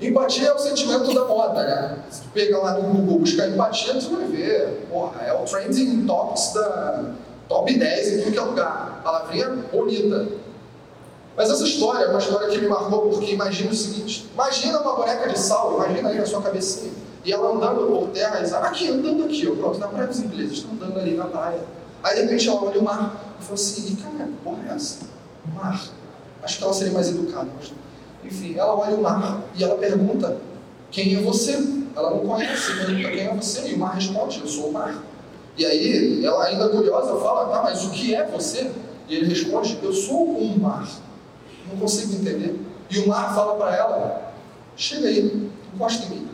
Empatia é o sentimento da moda, né? Se tu pegar lá no Google buscar empatia, tu vai ver. Porra, é o trending topics da top 10 em tudo que é lugar. Palavrinha bonita. Mas essa história é uma história que me marcou porque imagina o seguinte: imagina uma boneca de sal, imagina aí na sua cabecinha. E ela andando por terra, e diz, aqui, andando aqui, ó, pronto, na praia dos ingleses, estão andando ali na praia. Aí de repente ela olha o mar e fala assim, cara, que porra é essa? Mar. Acho que ela seria mais educada, mas... Enfim, ela olha o mar e ela pergunta, quem é você? Ela não conhece, pergunta quem é você, e o mar responde, eu sou o mar. E aí, ela ainda curiosa fala, tá, mas o que é você? E ele responde, eu sou um mar. Não consigo entender. E o mar fala para ela, chega aí, encosta em mim.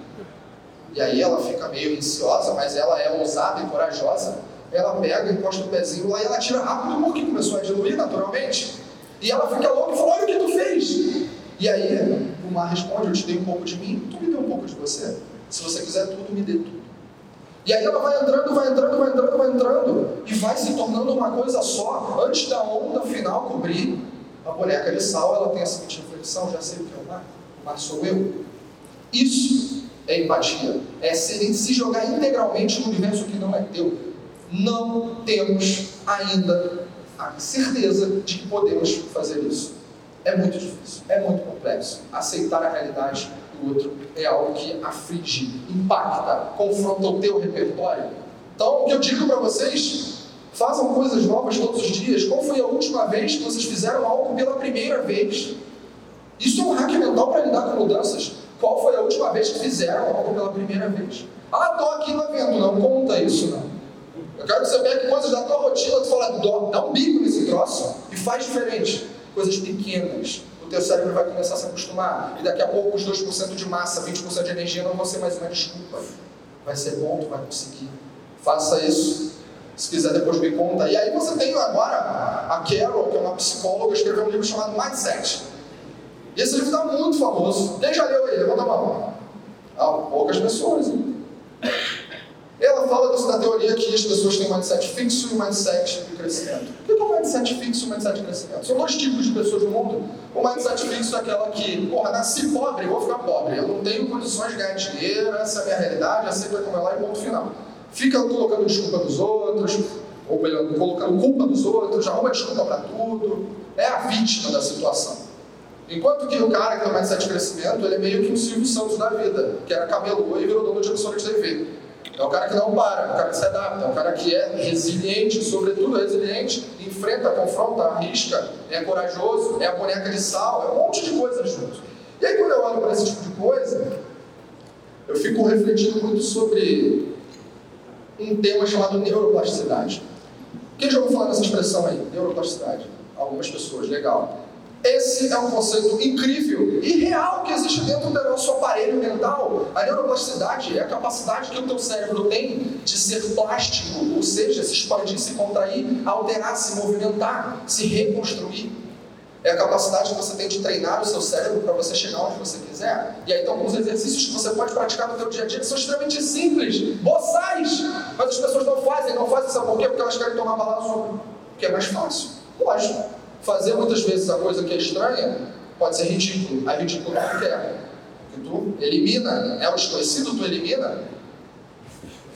E aí ela fica meio ansiosa, mas ela é ousada e corajosa ela pega, encosta o pezinho lá e ela tira rápido porque começou a diluir naturalmente. E ela fica louca e fala: Olha o que tu fez. E aí o mar responde: Eu te dei um pouco de mim, tu me deu um pouco de você. Se você quiser tudo, me dê tudo. E aí ela vai entrando, vai entrando, vai entrando, vai entrando, e vai se tornando uma coisa só, antes da onda final cobrir. A boneca de sal, ela tem a seguinte reflexão: já sei o que é o mar, o mar sou eu. Isso é empatia, é se jogar integralmente no universo que não é teu não temos ainda a certeza de que podemos fazer isso. É muito difícil, é muito complexo. Aceitar a realidade do outro é algo que aflige, impacta, confronta o teu repertório. Então, o que eu digo para vocês, façam coisas novas todos os dias. Qual foi a última vez que vocês fizeram algo pela primeira vez? Isso é um hack mental para lidar com mudanças. Qual foi a última vez que fizeram algo pela primeira vez? Ah, estou aqui no evento, não conta isso, não. Eu quero que você pegue coisas da tua rotina, tu fala, dá um bico nesse troço e faz diferente. coisas pequenas. O teu cérebro vai começar a se acostumar. E daqui a pouco os 2% de massa, 20% de energia não vão ser mais uma desculpa. Vai ser bom, tu vai conseguir. Faça isso. Se quiser, depois me conta. E aí você tem agora a Carol, que é uma psicóloga, escreveu um livro chamado Mindset. E esse livro está muito famoso. Quem já leu ele? Levanta a mão. Ah, poucas pessoas. Hein? Ela fala da teoria que as pessoas têm um mindset fixo e um mindset de crescimento. O que é um mindset fixo e um mindset de crescimento? São dois tipos de pessoas no mundo. O mindset fixo é aquela que, porra, nasci pobre, vou ficar pobre. Eu não tenho condições de ganhar dinheiro, essa é a minha realidade, aceito como lá e ponto final. Fica colocando desculpa dos outros, ou melhor, colocando culpa dos outros, arruma desculpa para tudo. É a vítima da situação. Enquanto que o cara que tem um mindset de crescimento, ele é meio que um Silvio Santos da vida, que era camelô e virou dono de emissora de TV. É o cara que não para, é o cara que se adapta, é o cara que é resiliente, sobretudo resiliente, enfrenta, confronta, arrisca, é corajoso, é a boneca de sal, é um monte de coisas junto. E aí quando eu olho para esse tipo de coisa, eu fico refletindo muito sobre um tema chamado neuroplasticidade. Quem já ouviu falar dessa expressão aí? Neuroplasticidade. Algumas pessoas, legal. Esse é um conceito incrível e real que existe dentro do nosso aparelho mental. A neuroplasticidade é a capacidade que o teu cérebro tem de ser plástico, ou seja, se expandir, se contrair, alterar, se movimentar, se reconstruir. É a capacidade que você tem de treinar o seu cérebro para você chegar onde você quiser. E aí tem alguns exercícios que você pode praticar no seu dia a dia que são extremamente simples, boçais, mas as pessoas não fazem. Não fazem, sabe por quê? Porque elas querem tomar balazo, que é mais fácil. Lógico. Fazer muitas vezes a coisa que é estranha pode ser ridículo. A ridículo não quer. Que tu elimina, é o desconhecido, tu elimina.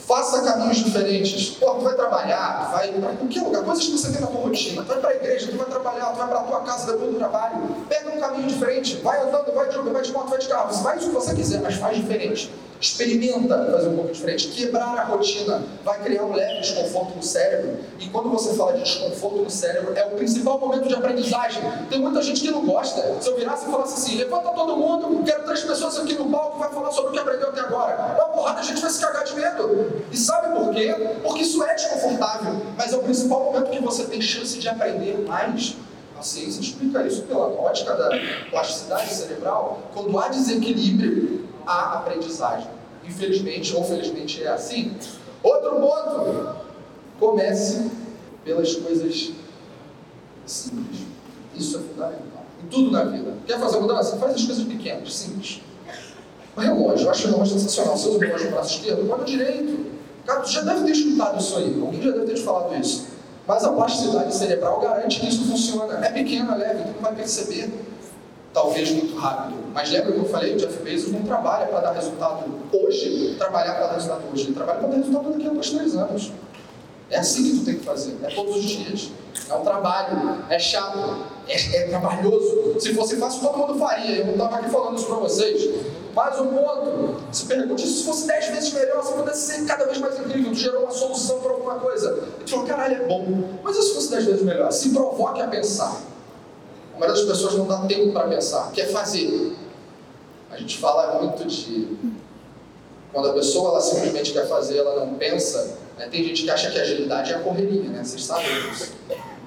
Faça caminhos diferentes. Pô, tu vai trabalhar, tu vai para qualquer lugar, coisas que você tem na tua rotina. Tu vai para a igreja, tu vai trabalhar, tu vai para a tua casa depois do trabalho. Pega um caminho diferente, vai andando, vai de vai de moto, vai de carro. Você faz o que você quiser, mas faz diferente. Experimenta fazer um pouco diferente. Quebrar a rotina vai criar um leve desconforto no cérebro. E quando você fala de desconforto no cérebro, é o principal momento de aprendizagem. Tem muita gente que não gosta. Se eu virasse e falasse assim, levanta todo mundo, quero três pessoas aqui no palco vai falar sobre o que aprendeu até agora. Uma porrada, a gente vai se cagar E sabe por quê? Porque isso é desconfortável. Mas é o principal momento que você tem chance de aprender mais. A ciência explica isso pela ótica da plasticidade cerebral. Quando há desequilíbrio, a aprendizagem. Infelizmente ou felizmente é assim. Outro ponto: comece pelas coisas simples. Isso é fundamental. Em tudo na vida. Quer fazer mudança? Faz as coisas pequenas, simples. O relógio, eu acho o relógio sensacional. Você usa o relógio no braço esquerdo, põe no direito. Cara, tu já deve ter escutado isso aí. Alguém já deve ter te falado isso. Mas a plasticidade cerebral garante que isso funciona. É pequeno, é leve, tu não vai perceber talvez muito rápido. Mas lembra que eu falei, o Jeff Bezos não trabalha para dar resultado hoje, trabalhar para dar resultado hoje. Ele trabalha para dar resultado daqui a dois, três anos. É assim que tu tem que fazer, é todos os dias. É um trabalho, é chato, é, é trabalhoso. Se fosse fácil, todo mundo faria. Eu não estava aqui falando isso para vocês. Mais um ponto. Se pergunte se fosse dez vezes melhor, se pudesse ser cada vez mais incrível, tu gerou uma solução para alguma coisa. E tu falou, caralho, é bom. Mas e se fosse dez vezes melhor? Se provoque a pensar. A maioria das pessoas não dá tempo para pensar, quer fazer. A gente fala muito de. Quando a pessoa ela simplesmente quer fazer, ela não pensa. Né? Tem gente que acha que agilidade é a correria, né? Vocês sabem disso.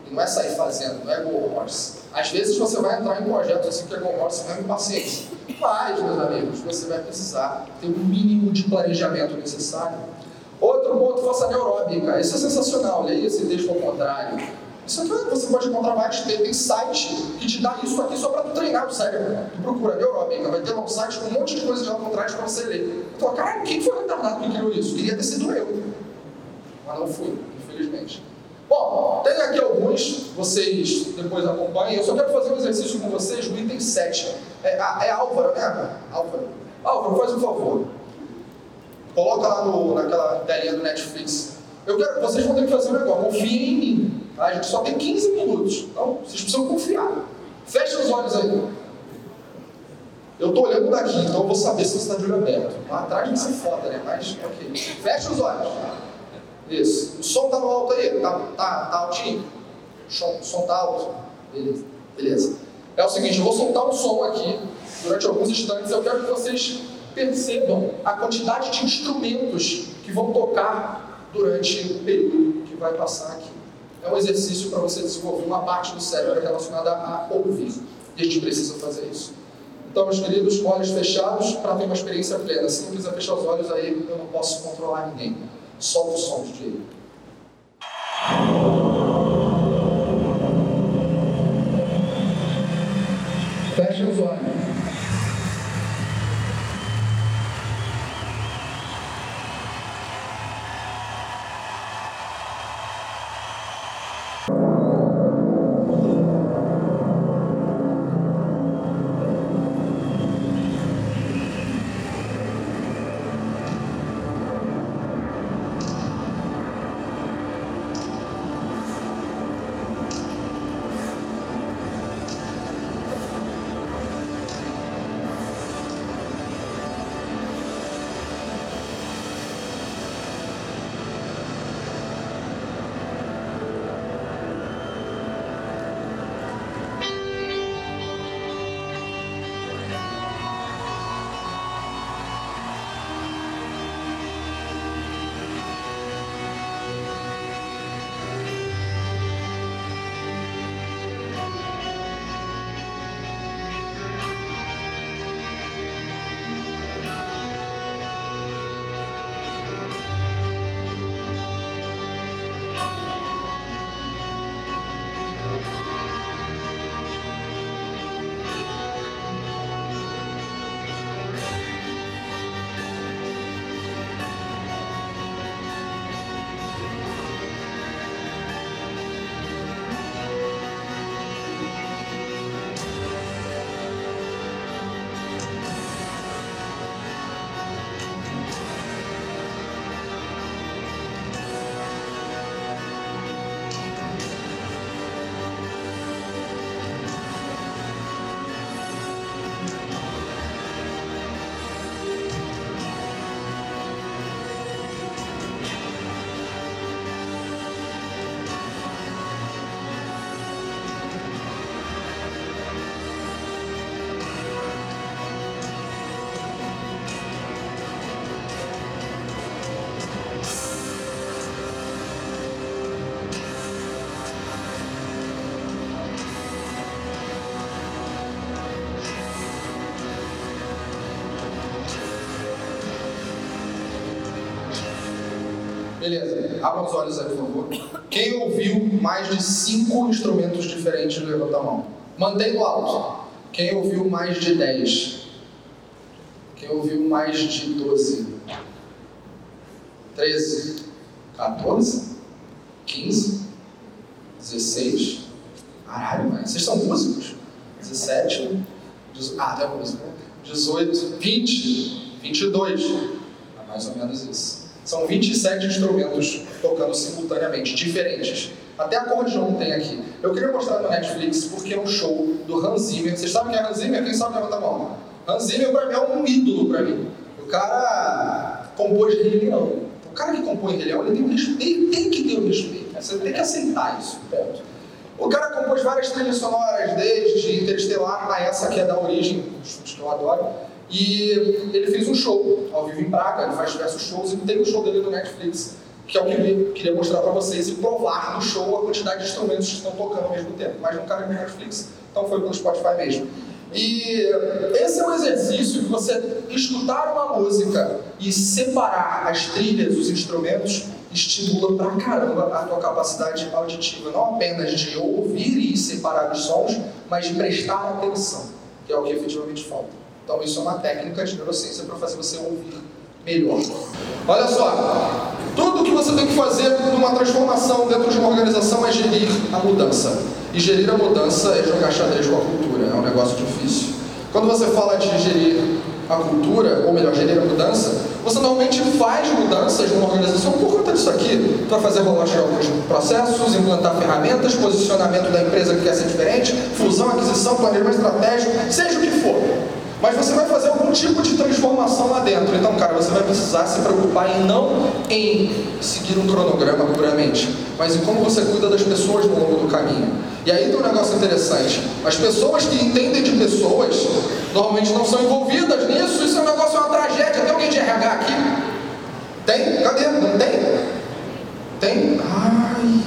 E não é sair fazendo, não é go horse. Às vezes você vai entrar em projetos assim que é go horse mesmo paciência. Mas, meus amigos, você vai precisar ter o um mínimo de planejamento necessário. Outro ponto, força neuróbica. Isso é sensacional. Leia esse texto ao contrário. Isso aqui você pode encontrar vários tem site que te dá isso aqui só para treinar o cérebro. Tu procura neurobica, vai ter lá um site com um monte de coisa de ao contrário para você ler. Tu fala, cara, quem foi retardado que criou isso? Queria ter sido eu. Mas não fui, infelizmente. Bom, tem aqui alguns, vocês depois acompanhem. Eu só quero fazer um exercício com vocês no item 7. É, é Álvaro, né? Álvaro. Álvaro, faz um favor. Coloca lá no, naquela telinha do Netflix. Eu quero, vocês vão ter que fazer um negócio. Confiem em mim. Tá? A gente só tem 15 minutos. Então, vocês precisam confiar. Fecha os olhos aí. Eu estou olhando daqui, então eu vou saber se você está de olho aberto. Lá atrás vai ser foda, né? Mas, ok. Fecha os olhos. Isso. O som está no alto aí? Tá, tá, tá altinho? Som, o som? Beleza. Beleza. É o seguinte, eu vou soltar um som aqui durante alguns instantes. Eu quero que vocês percebam a quantidade de instrumentos que vão tocar durante o período que vai passar aqui. é um exercício para você desenvolver uma parte do cérebro relacionada a ouvir. E a gente precisa fazer isso. Então, meus queridos, olhos fechados para ter uma experiência plena. Se não quiser fechar os olhos, aí eu não posso controlar ninguém. Solta o som, de abra os olhos aí, por favor. Quem ouviu mais de cinco instrumentos diferentes, levanta a mão. Mantém no alto. Quem ouviu mais de dez? Quem ouviu mais de doze? Treze? 14? 15? 16? Caralho, mas vocês são músicos? 17? Ah, tá música. 18? 20? 22? É mais ou menos isso. São 27 instrumentos tocando simultaneamente, diferentes. Até acordeon tem aqui. Eu queria mostrar no Netflix porque é um show do Hans Zimmer. Vocês sabem quem é Hans Zimmer? Quem sabe levanta a mão. Hans Zimmer pra mim é um ídolo pra mim. O cara compôs Rei Leão. O cara que compõe Rei Leão, ele tem, um respeito, tem que ter um respeito. Você tem que aceitar isso, ponto. O cara compôs várias trilhas sonoras, desde Interestelar a essa que é da origem, que eu adoro e ele fez um show ao vivo em Praga, ele faz diversos shows e tem um show dele no Netflix, que é o que eu queria mostrar para vocês e provar no show a quantidade de instrumentos que estão tocando ao mesmo tempo. Mas não cabe no Netflix, então foi pelo Spotify mesmo. E esse é um exercício que você escutar uma música e separar as trilhas, os instrumentos, estimula pra caramba a tua capacidade auditiva, não apenas de ouvir e separar os sons, mas de prestar atenção, que é o que efetivamente falta. Então, isso é uma técnica de neurociência para fazer você ouvir melhor. Olha só, tudo que você tem que fazer numa transformação dentro de uma organização é gerir a mudança. E gerir a mudança é jogar xadrez com a cultura, é um negócio difícil. Quando você fala de gerir a cultura, ou melhor, gerir a mudança, você normalmente faz mudanças numa organização por conta disso aqui, para fazer rolar alguns processos, implantar ferramentas, posicionamento da empresa que quer ser diferente, fusão, aquisição, planejamento estratégico, seja o que for. Mas você vai fazer algum tipo de transformação lá dentro. Então, cara, você vai precisar se preocupar em não em seguir um cronograma puramente, mas em como você cuida das pessoas no longo do caminho. E aí tem um negócio interessante. As pessoas que entendem de pessoas normalmente não são envolvidas nisso. Isso é um negócio, é uma tragédia. Tem alguém de RH aqui? Tem? Cadê? Não tem? Tem? Ai.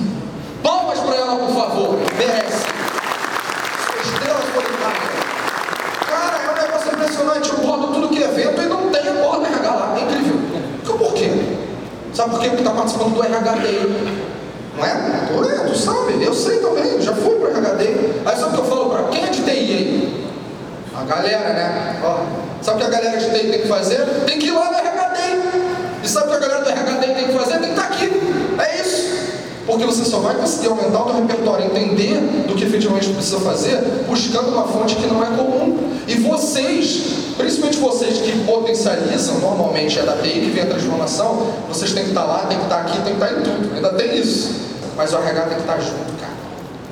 Palmas ela, por favor. Merece. Estrela solitária. Cara, é um negócio impressionante. Eu bordo tudo que é evento e não tem a porra do RH lá. É incrível. Por quê? Sabe por quê? Porque está participando do RH Day. Não é? Tu, é, tu sabe, eu sei também, já fui pro RH Day. Aí sabe o que eu falo para quem é de TI aí? A galera, né? Ó, sabe o que a galera de TI tem que fazer? Tem que ir lá no RH Day. E sabe o que a galera do RH Day tem que fazer? Tem que estar tá aqui. Porque você só vai conseguir aumentar o seu repertório, entender do que efetivamente precisa fazer, buscando uma fonte que não é comum. E vocês, principalmente vocês que potencializam, normalmente é da TI que vem a transformação, vocês têm que estar lá, tem que estar aqui, tem que estar em tudo. Ainda tem isso. Mas o RH tem que estar junto, cara.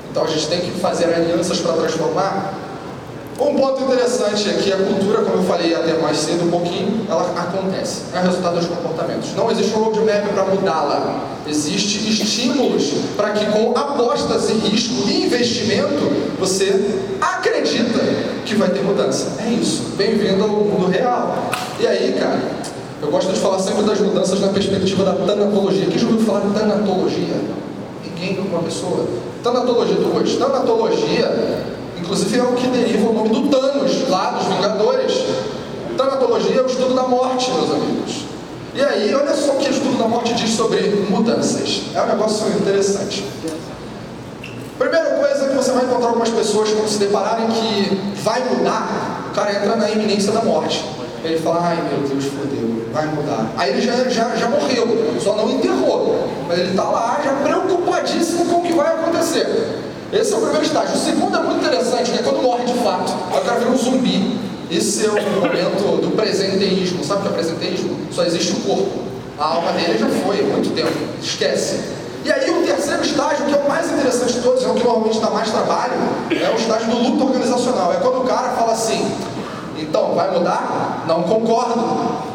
Então a gente tem que fazer alianças para transformar um ponto interessante é que a cultura, como eu falei até mais cedo um pouquinho, ela acontece, é resultado dos comportamentos. Não existe um roadmap para mudá-la. Existem estímulos para que com apostas e risco e investimento você acredita que vai ter mudança. É isso. Bem-vindo ao mundo real. E aí, cara, eu gosto de falar sempre das mudanças na perspectiva da tanatologia. Quem já ouviu falar de tanatologia? Ninguém? Uma pessoa? Tanatologia do hoje. Tanatologia Inclusive é o que deriva o nome do Thanos, lá dos Vingadores. Tanatologia é o estudo da morte, meus amigos. E aí, olha só o que o estudo da morte diz sobre mudanças. É um negócio interessante. Primeira coisa que você vai encontrar algumas pessoas quando se depararem que vai mudar, o cara entra na iminência da morte. Ele fala, ai meu Deus, fodeu, vai mudar. Aí ele já, já, já morreu, só não enterrou. Mas ele está lá, já preocupadíssimo com o que vai acontecer. Esse é o primeiro estágio. O segundo é muito interessante, que é quando morre de fato. Aí o cara vira um zumbi. Esse é o momento do presenteísmo. Sabe o que é presenteísmo? Só existe o corpo. A alma dele já foi há muito tempo. Esquece. E aí o terceiro estágio, que é o mais interessante de todos, é o que normalmente dá mais trabalho, é o estágio do luto organizacional. É quando o cara fala assim, então, vai mudar? Não concordo.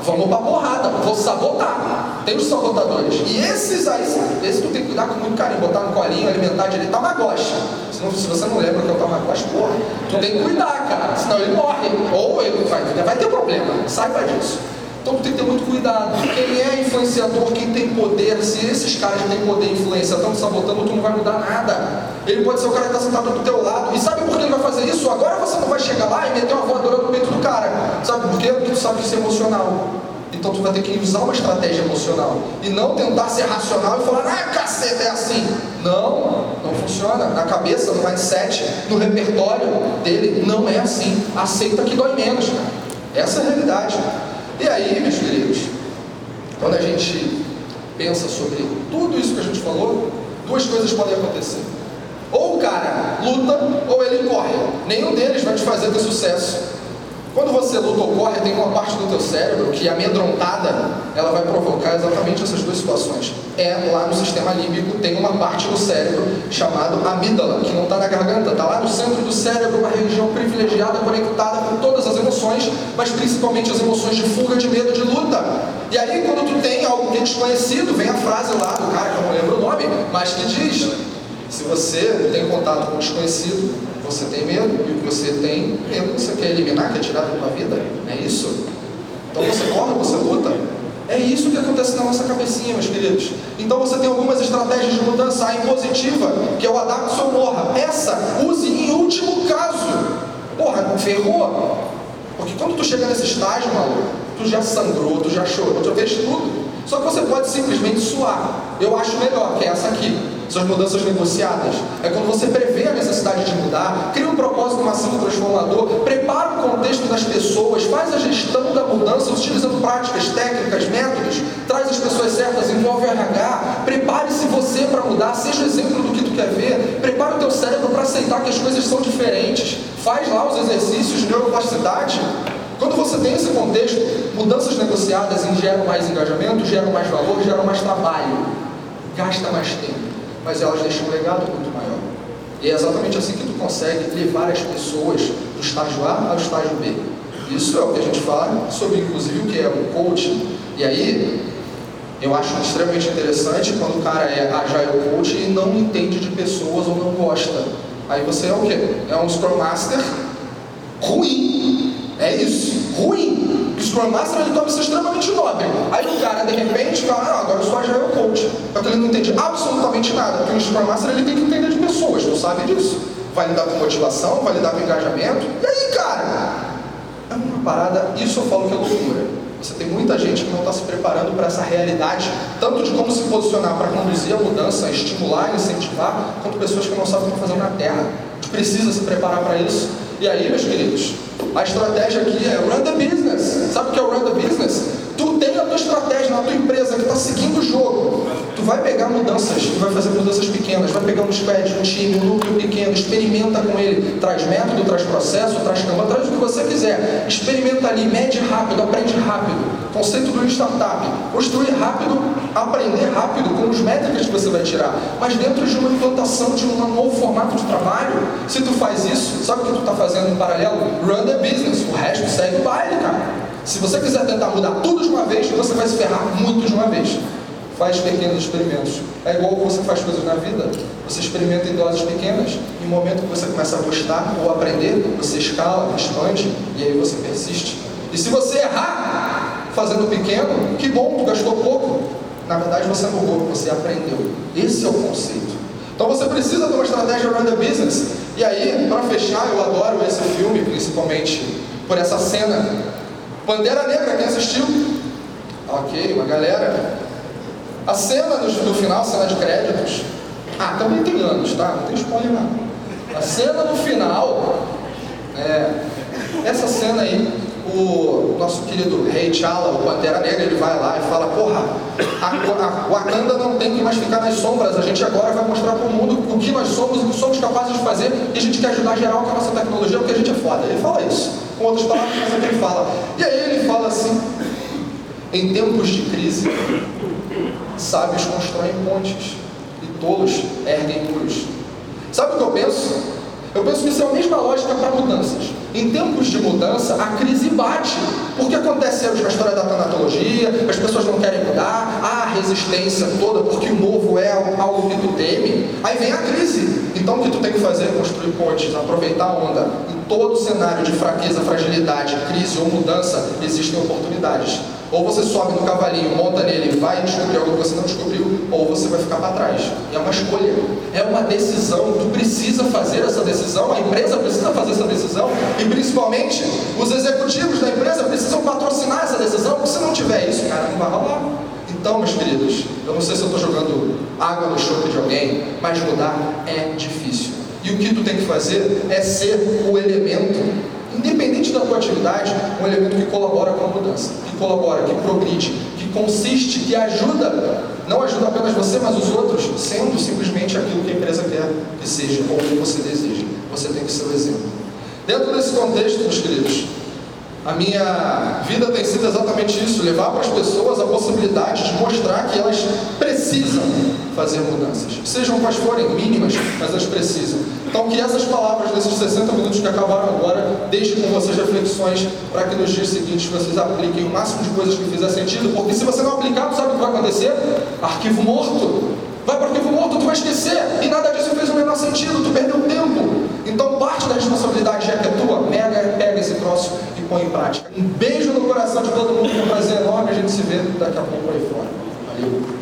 Vamos pra porrada, vou sabotar. Tem os sabotadores. E esses aí, esses tu tem que cuidar com muito carinho, botar no colinho, alimentar direito. Tamagotchi. Se, não, se você não lembra que é o Tamagotchi, porra, tu tem que cuidar, cara. Senão ele morre. Ou ele vai, vai ter problema. Saiba disso. Então tem que ter muito cuidado. Quem é influenciador, quem tem poder, se esses caras têm poder e influência estão sabotando, tu não vai mudar nada. Ele pode ser o cara que está sentado do teu lado. E sabe por que ele vai fazer isso? Agora você não vai chegar lá e meter uma voadora no peito do cara. Sabe por quê? Porque tu sabe isso é emocional. Então tu vai ter que usar uma estratégia emocional. E não tentar ser racional e falar, ah, caceta, é assim. Não, não funciona. Na cabeça, no mindset, no repertório dele, não é assim. Aceita que dói menos, cara. Essa é a realidade. E aí, meus queridos, quando a gente pensa sobre tudo isso que a gente falou, duas coisas podem acontecer. Ou o cara luta, ou ele corre. Nenhum deles vai te fazer ter sucesso. Quando você luta ou corre, tem uma parte do teu cérebro que, amedrontada, ela vai provocar exatamente essas duas situações. É lá no sistema límbico, tem uma parte do cérebro chamada amígdala, que não está na garganta, está lá no centro do cérebro, uma região privilegiada, conectada com todas as emoções, mas principalmente as emoções de fuga, de medo, de luta. E aí, quando tu tem algo que é desconhecido, vem a frase lá do cara, que eu não lembro o nome, mas que diz: se você tem contato com o desconhecido, você tem medo, e o que você tem medo você quer eliminar, quer tirar da tua vida. É isso? Então você corre, você luta. É isso que acontece na nossa cabecinha, meus queridos. Então você tem algumas estratégias de mudança. A impositiva, que é o adapte ou morra. Essa, use em último caso. Porra, ferrou. Porque quando tu chega nesse estágio, maluco, tu já sangrou, tu já chorou, tu já fez tudo. Só que você pode simplesmente suar. Eu acho melhor, que é essa aqui são as mudanças negociadas. É quando você prevê a necessidade de mudar, cria um propósito massivo transformador, prepara o contexto das pessoas, faz a gestão da mudança utilizando práticas, técnicas, métodos, traz as pessoas certas, envolve o RH, prepare-se você para mudar, seja o exemplo do que tu quer ver, prepara o teu cérebro para aceitar que as coisas são diferentes, faz lá os exercícios de neuroplasticidade. Quando você tem esse contexto, mudanças negociadas geram mais engajamento, geram mais valor, geram mais trabalho, gasta mais tempo mas elas deixam um legado muito maior. E é exatamente assim que tu consegue levar as pessoas do estágio A ao estágio B. Isso é o que a gente fala sobre, inclusive, o que é o coaching. E aí, eu acho extremamente interessante quando o cara é agile coach e não entende de pessoas ou não gosta. Aí você é o quê? É um Scrum Master ruim. É isso, ruim. O Scrum Master ele toma isso extremamente nobre. Aí o cara, de repente, fala, não, agora eu sou agile coach. Que ele não entende absolutamente nada, porque o Scrum Master ele tem que entender de pessoas. sabe disso. Vai lidar com motivação, vai lidar com engajamento. E aí, cara? É uma parada, isso eu falo que é loucura. Você tem muita gente que não está se preparando para essa realidade, tanto de como se posicionar para conduzir a mudança, estimular, incentivar, quanto pessoas que não sabem o que fazer na Terra. Precisa se preparar para isso. E aí, meus queridos, a estratégia aqui é run the business. Sabe o que é o run the business? Tu tem a tua estratégia na tua empresa que está seguindo o jogo. Tu vai pegar mudanças, tu vai fazer mudanças pequenas, vai pegar um squad, um time, um núcleo pequeno, experimenta com ele, traz método, traz processo, traz campanha, traz o que você quiser. Experimenta ali, mede rápido, aprende rápido. Conceito do startup. Construir rápido, aprender rápido com os métricas que você vai tirar. Mas dentro de uma implantação de um novo formato de trabalho, se tu faz isso, sabe o que tu está fazendo em paralelo? Run the business. O resto segue o baile, cara. Se você quiser tentar mudar tudo de uma vez, você vai se ferrar muito de uma vez. Faz pequenos experimentos. É igual que você faz coisas na vida. Você experimenta em doses pequenas. E no momento que você começa a gostar ou aprender, você escala, expande e aí você persiste. E se você errar fazendo pequeno, que bom, tu gastou pouco. Na verdade, você não errou, você aprendeu. Esse é o conceito. Então você precisa de uma estratégia around the business. E aí, para fechar, eu adoro esse filme, principalmente por essa cena Pantera Negra, quem assistiu? Ok, uma galera. A cena do, do final, cena de créditos. Ah, também tem anos, tá? Não tem spoiler. A cena do final. É, essa cena aí, o nosso querido Rei T'Challa, o Pantera Negra, ele vai lá e fala, porra, a, a Wakanda não tem que mais ficar nas sombras, a gente agora vai mostrar para o mundo o que nós somos, o que somos capazes de fazer, e a gente quer ajudar a gerar com a nossa tecnologia, porque a gente é foda. Ele fala isso com outras palavras, mas é que ele fala. E aí ele fala assim: em tempos de crise, sábios constroem pontes e tolos erguem muros. Sabe o que eu penso? Eu penso que isso é a mesma lógica para mudanças. Em tempos de mudança, a crise bate. Porque acontece a história da tanatologia, as pessoas não querem mudar, há a resistência toda, porque o novo é algo que tu teme. Aí vem a crise. Então o que tu tem que fazer é construir pontes, aproveitar a onda. Em todo cenário de fraqueza, fragilidade, crise ou mudança, existem oportunidades. Ou você sobe no cavalinho, monta nele, vai descobrir algo que você não descobriu, ou você vai ficar para trás. É uma escolha, é uma decisão. Tu precisa fazer essa decisão, a empresa precisa fazer essa decisão, e principalmente os executivos da empresa precisam patrocinar essa decisão, porque se não tiver isso, cara, não vai rolar. Então, meus queridos, eu não sei se eu estou jogando água no chope de alguém, mas mudar é difícil. E o que tu tem que fazer é ser o elemento independente da tua atividade, um elemento que colabora com a mudança, que colabora, que progride, que consiste, que ajuda, não ajuda apenas você, mas os outros, sendo simplesmente aquilo que a empresa quer que seja, ou que você deseja. Você tem que ser o exemplo. Dentro desse contexto, meus queridos, a minha vida tem sido exatamente isso: levar para as pessoas a possibilidade de mostrar que elas precisam fazer mudanças, sejam quais forem, mínimas, mas elas precisam. Então, que essas palavras desses 60 minutos que acabaram agora deixem com vocês reflexões para que nos dias seguintes vocês apliquem o máximo de coisas que fizer sentido, porque se você não aplicar, sabe o que vai acontecer? Arquivo morto. Vai para o arquivo morto, tu vai esquecer, e nada disso fez o menor sentido, tu perdeu tempo. Então, parte da responsabilidade já que é tua, mega, pega esse troço põe em prática. Um beijo no coração de todo mundo, foi um prazer enorme, a gente se vê daqui a pouco aí fora. Valeu.